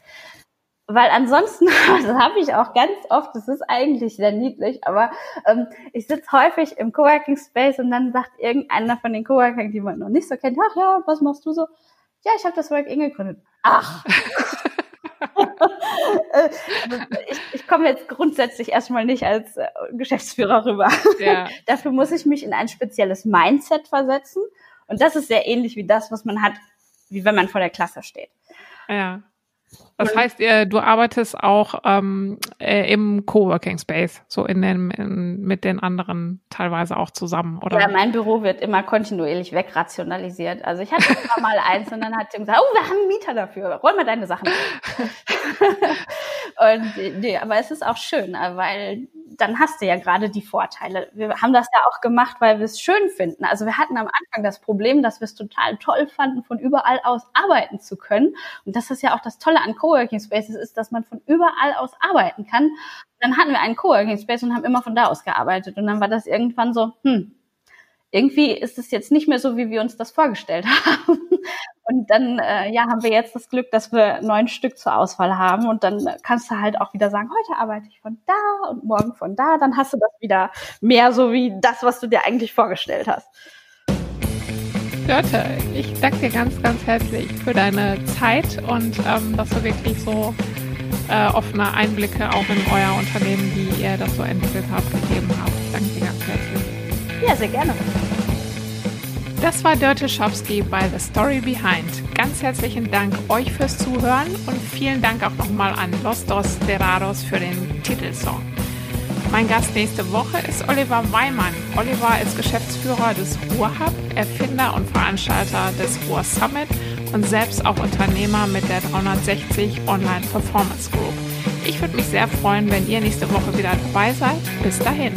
B: weil ansonsten, das habe ich auch ganz oft, das ist eigentlich sehr niedlich, aber ähm, ich sitze häufig im Coworking Space und dann sagt irgendeiner von den Coworkern, die man noch nicht so kennt, ach ja, was machst du so? Ja, ich habe das Work In gegründet. Ach. Äh, ich, ich komme jetzt grundsätzlich erstmal nicht als äh, Geschäftsführer rüber. Ja. Dafür muss ich mich in ein spezielles Mindset versetzen. Und das ist sehr ähnlich wie das, was man hat, wie wenn man vor der Klasse steht.
A: Ja. Das heißt, du arbeitest auch ähm, äh, im Coworking Space, so in den, in, mit den anderen teilweise auch zusammen, oder?
B: Ja, mein Büro wird immer kontinuierlich wegrationalisiert. Also ich hatte immer mal eins und dann hat Tim gesagt, oh, wir haben einen Mieter dafür, räum mal deine Sachen. und nee, aber es ist auch schön, weil dann hast du ja gerade die Vorteile. Wir haben das ja auch gemacht, weil wir es schön finden. Also wir hatten am Anfang das Problem, dass wir es total toll fanden, von überall aus arbeiten zu können. Und das ist ja auch das Tolle an Coworking Spaces, ist, dass man von überall aus arbeiten kann. Dann hatten wir einen Coworking Space und haben immer von da aus gearbeitet. Und dann war das irgendwann so, hm, irgendwie ist es jetzt nicht mehr so, wie wir uns das vorgestellt haben. Und dann äh, ja, haben wir jetzt das Glück, dass wir neun Stück zur Auswahl haben. Und dann kannst du halt auch wieder sagen, heute arbeite ich von da und morgen von da. Dann hast du das wieder mehr so wie das, was du dir eigentlich vorgestellt hast.
A: Dörte, ich danke dir ganz, ganz herzlich für deine Zeit und ähm, dass du wirklich so äh, offene Einblicke auch in euer Unternehmen, wie ihr das so entwickelt habt, gegeben habt. Ich danke dir ganz herzlich.
B: Ja, sehr gerne.
A: Das war Dörte Schopski bei The Story Behind. Ganz herzlichen Dank euch fürs Zuhören und vielen Dank auch nochmal an Los Dos Terraros für den Titelsong. Mein Gast nächste Woche ist Oliver Weimann. Oliver ist Geschäftsführer des Ruhrhub, Erfinder und Veranstalter des Ruhr Summit und selbst auch Unternehmer mit der 360 Online Performance Group. Ich würde mich sehr freuen, wenn ihr nächste Woche wieder dabei seid. Bis dahin.